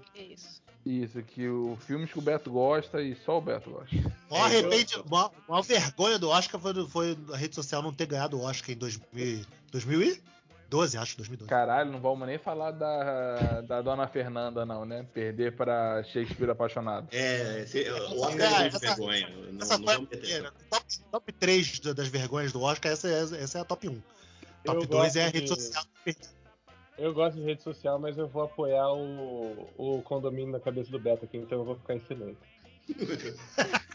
Isso. Que o filme que o Beto gosta e só o Beto gosta. O arrepende, uma, uma vergonha do Oscar foi, foi a rede social não ter ganhado o Oscar em 2000, 2012, acho, 2012. Caralho, não vamos nem falar da, da Dona Fernanda, não, né? Perder pra Shakespeare apaixonado. É, o Oscar é, é vergonha. Não, essa não vamos meter. Top, top 3 das vergonhas do Oscar, essa é, essa é a top 1. Top 2 é a rede de... social. Eu gosto de rede social, mas eu vou apoiar o, o condomínio na cabeça do Beto aqui, então eu vou ficar em silêncio.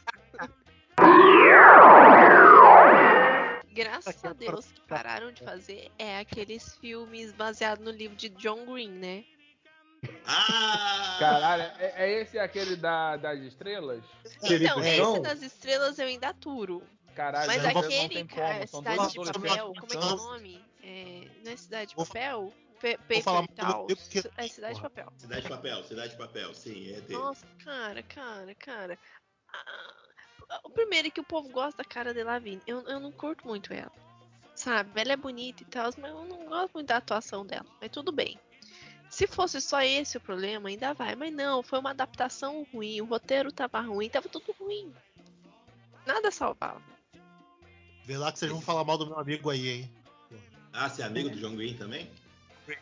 Graças a Deus que pararam de fazer é aqueles filmes baseados no livro de John Green, né? Ah! Caralho, é, é esse aquele da, das estrelas? Então, esse das estrelas eu ainda aturo. Caralho, Mas aquele, cara, Cidade de Papel, como é que é o nome? É, não é Cidade de Papel? Paper falar tal. Porque... É Cidade de Papel. Cidade de Papel, Cidade de Papel, sim, é dele. Nossa, cara, cara, cara. Ah, o primeiro é que o povo gosta da cara de Lavigne. Eu, eu não curto muito ela. Sabe? Ela é bonita e tal, mas eu não gosto muito da atuação dela. Mas tudo bem. Se fosse só esse o problema, ainda vai. Mas não, foi uma adaptação ruim. O roteiro tava ruim, tava tudo ruim. Nada salvava. Vê lá que vocês vão falar mal do meu amigo aí, hein? Ah, você é amigo do John Green também?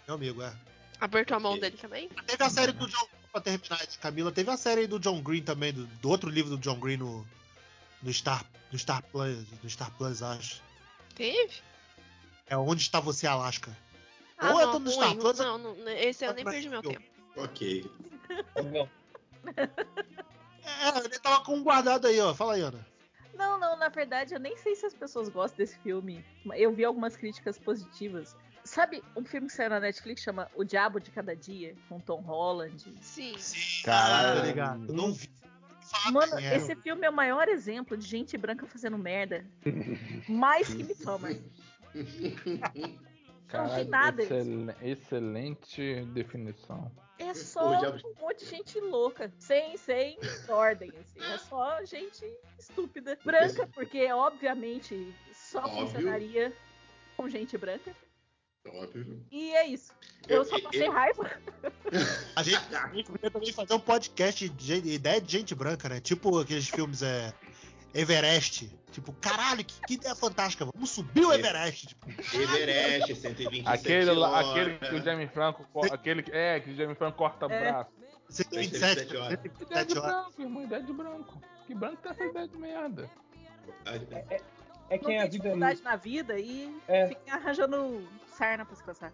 Meu amigo, é. Apertou a mão dele também? Teve a série do John pra terminar de Camila, teve a série do John Green também, do, do, outro livro do John Green no, no Star, no Star Plus, no Star Plus, acho. Teve? É Onde Está Você, Alaska. Ah, Ou não, no Star Plus. Não, não, esse eu nem perdi meu tempo. Ok. é, ele tava com um guardado aí, ó. Fala aí, Ana. Não, não, na verdade, eu nem sei se as pessoas gostam desse filme. Eu vi algumas críticas positivas. Sabe um filme que saiu na Netflix chama O Diabo de Cada Dia, com Tom Holland? Sim. Sim. Caralho, ligado. Eu não vi. Mano, esse filme é o maior exemplo de gente branca fazendo merda. Mais que me toma. Caralho, não tem nada. Excel, excelente definição. É só um monte de gente louca, sem, sem ordem, assim. É só gente estúpida. Branca, porque obviamente só Óbvio. funcionaria com gente branca. Óbvio. E é isso. Eu, eu só passei eu... raiva. A gente, a gente podia também fazer um podcast de ideia de gente branca, né? Tipo aqueles filmes é, Everest. Tipo, caralho, que, que ideia fantástica. Vamos subir o Everest. Tipo, Everest, 127 aquele, lá, aquele que o Jamie Franco. Aquele, é, que o Jamie Franco corta o é. braço. 127 horas. Ideia de branco, irmão. Ideia de branco. Que branco tem essa ideia de merda? É, é, é quem a vida. na vida e é. fica arranjando sarna pra se coçar.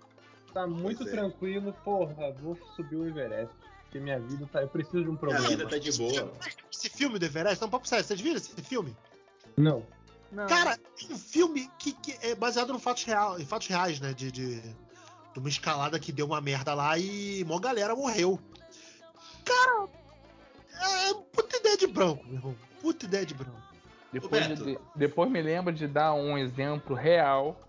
Tá muito é. tranquilo, porra, vou subir o Everest. Porque minha vida tá. Eu preciso de um problema. Minha vida tá de boa. Esse filme do Everest, não, papo sério, vocês viram esse filme? Não. Não. Cara, tem um filme que, que, é baseado no fatos real, em fatos reais, né? De, de, de, uma escalada que deu uma merda lá e uma galera morreu. Cara, é puta ideia de branco, meu irmão. Puta ideia de branco. Depois, de, depois me lembra de dar um exemplo real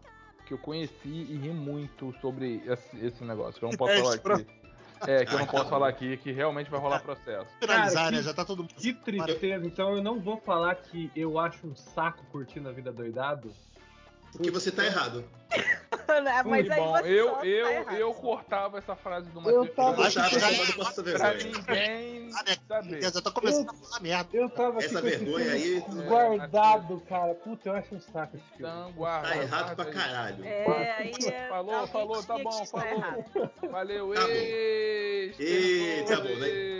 que eu conheci e ri muito sobre esse, esse negócio, que eu não posso falar aqui. É, que eu não posso falar aqui, que realmente vai rolar processo. Finalizar, né? Já tá todo mundo. Que tristeza, então eu não vou falar que eu acho um saco curtindo a vida doidado. Porque você tá errado. Mas aí bom, eu, tá eu, eu cortava essa frase do Matheus. Eu tava é pra ninguém saber. Eu já começando a falar merda. Eu tava essa vergonha aí guardado, cara. Puta, eu acho um saco esse filme. Então, guarda, tá errado pra caralho. É, aí é, falou, falou, tá bom, falou. Valeu, tá ei, ei, tá bom.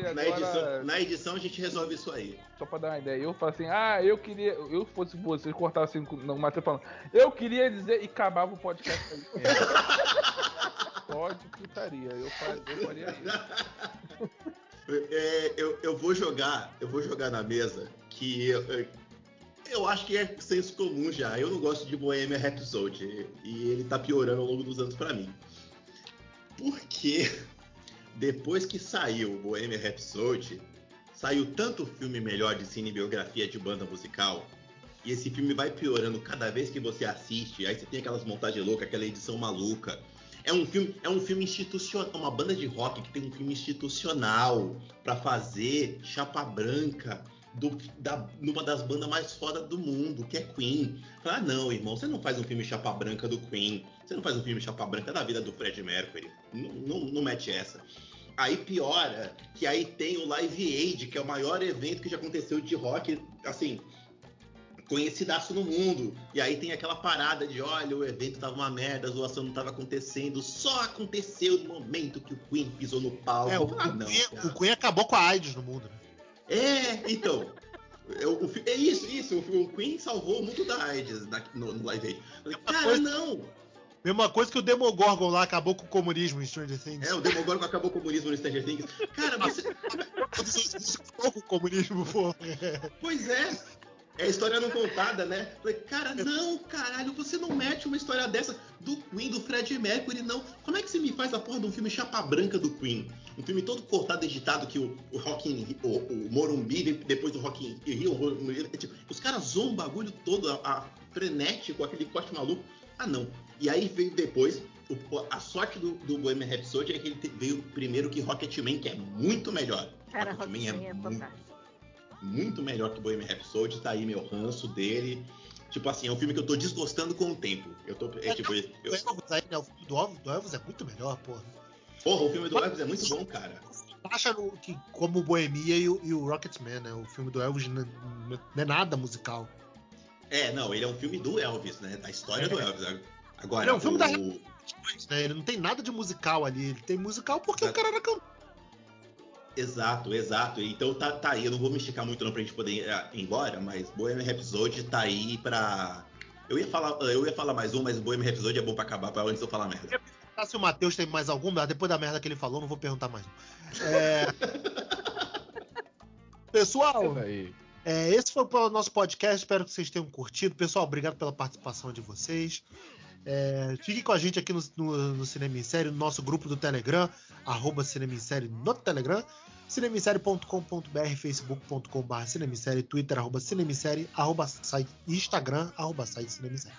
Na, na, edição, na edição a gente resolve isso aí. Só pra dar uma ideia, eu falo assim, ah, eu queria, eu fosse você, cortava assim, no Matheus falando, eu queria dizer e acabava o podcast Pode putaria, eu, eu faria isso. É, eu, eu vou jogar, eu vou jogar na mesa que eu, eu acho que é senso comum já. Eu não gosto de Bohemian Rhapsody e ele tá piorando ao longo dos anos para mim. Porque depois que saiu Bohemian Rhapsody, saiu tanto filme melhor de cinebiografia de banda musical e esse filme vai piorando cada vez que você assiste. Aí você tem aquelas montagens loucas, aquela edição maluca. É um filme, é um filme institucional, uma banda de rock que tem um filme institucional para fazer chapa branca do, da, numa das bandas mais foda do mundo, que é Queen. Fala, ah, não, irmão, você não faz um filme chapa branca do Queen, você não faz um filme chapa branca da vida do Fred Mercury. Não, não, não mete essa. Aí piora que aí tem o Live Aid, que é o maior evento que já aconteceu de rock, assim, conhecidaço no mundo. E aí tem aquela parada de, olha, o evento tava uma merda, a zoação não tava acontecendo, só aconteceu no momento que o Queen pisou no palco. É, o, ah, não, Queen, o Queen acabou com a AIDS no mundo. Né? É, então. Eu, o, é isso, isso. O Queen salvou o mundo da AIDS na, no, no Live Aid. Falei, cara, coisa, não! Mesma coisa que o Demogorgon lá acabou com o comunismo em Stranger Things. É, o Demogorgon acabou com o comunismo no Stranger Things. Cara, você. acabou com o comunismo, pô. Pois é. É a história não contada, né? Falei, cara, não, caralho, você não mete uma história dessa do Queen, do Fred Mercury, não. Como é que você me faz a porra de um filme chapa branca do Queen? Um filme todo cortado, editado, que o, o Rock in, o, o Morumbi, depois do Rock in Rio, tipo, os caras zoam o bagulho todo, a, a, frenético, aquele corte maluco. Ah, não. E aí veio depois, o, a sorte do, do Bohemian Rhapsody é que ele veio primeiro que Rocketman, que é muito melhor. Cara, Rocketman, Rocketman é, é fantástico muito melhor que Bohemian Rhapsody, tá aí meu ranço dele. Tipo assim, é um filme que eu tô desgostando com o tempo. Eu tô. É, tipo, eu... O Elvis aí, né? O filme do Elvis, do Elvis é muito melhor, porra. Porra, o filme do Elvis é muito bom, cara. Acha no, que, como o Bohemia e o, e o Rocketman, né? O filme do Elvis não, é nada musical. É, não, ele é um filme do Elvis, né? Da história é. do Elvis. Agora, ele é um filme o... da né? Ele não tem nada de musical ali. Ele tem musical porque o cara era cantor. Exato, exato. Então tá, tá aí. Eu não vou me esticar muito não pra gente poder ir embora, mas Bohemian Rhapsody tá aí pra. Eu ia falar, eu ia falar mais um, mas Bohemian Rhapsody é bom pra acabar, pra antes eu falar merda. Se o Matheus tem mais algum, mas depois da merda que ele falou, não vou perguntar mais. É... Pessoal, é, esse foi o nosso podcast. Espero que vocês tenham curtido. Pessoal, obrigado pela participação de vocês. É, fique com a gente aqui no, no, no Cinema em Série, no nosso grupo do Telegram, arroba Cinema em Série no Telegram, cinemissérie.com.br, facebook.com.br cinemissérie, twitter, arroba cinemissérie, arroba site, Instagram, arroba site cinemissérie.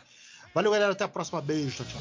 Valeu, galera. Até a próxima. Beijo. Tchau, tchau.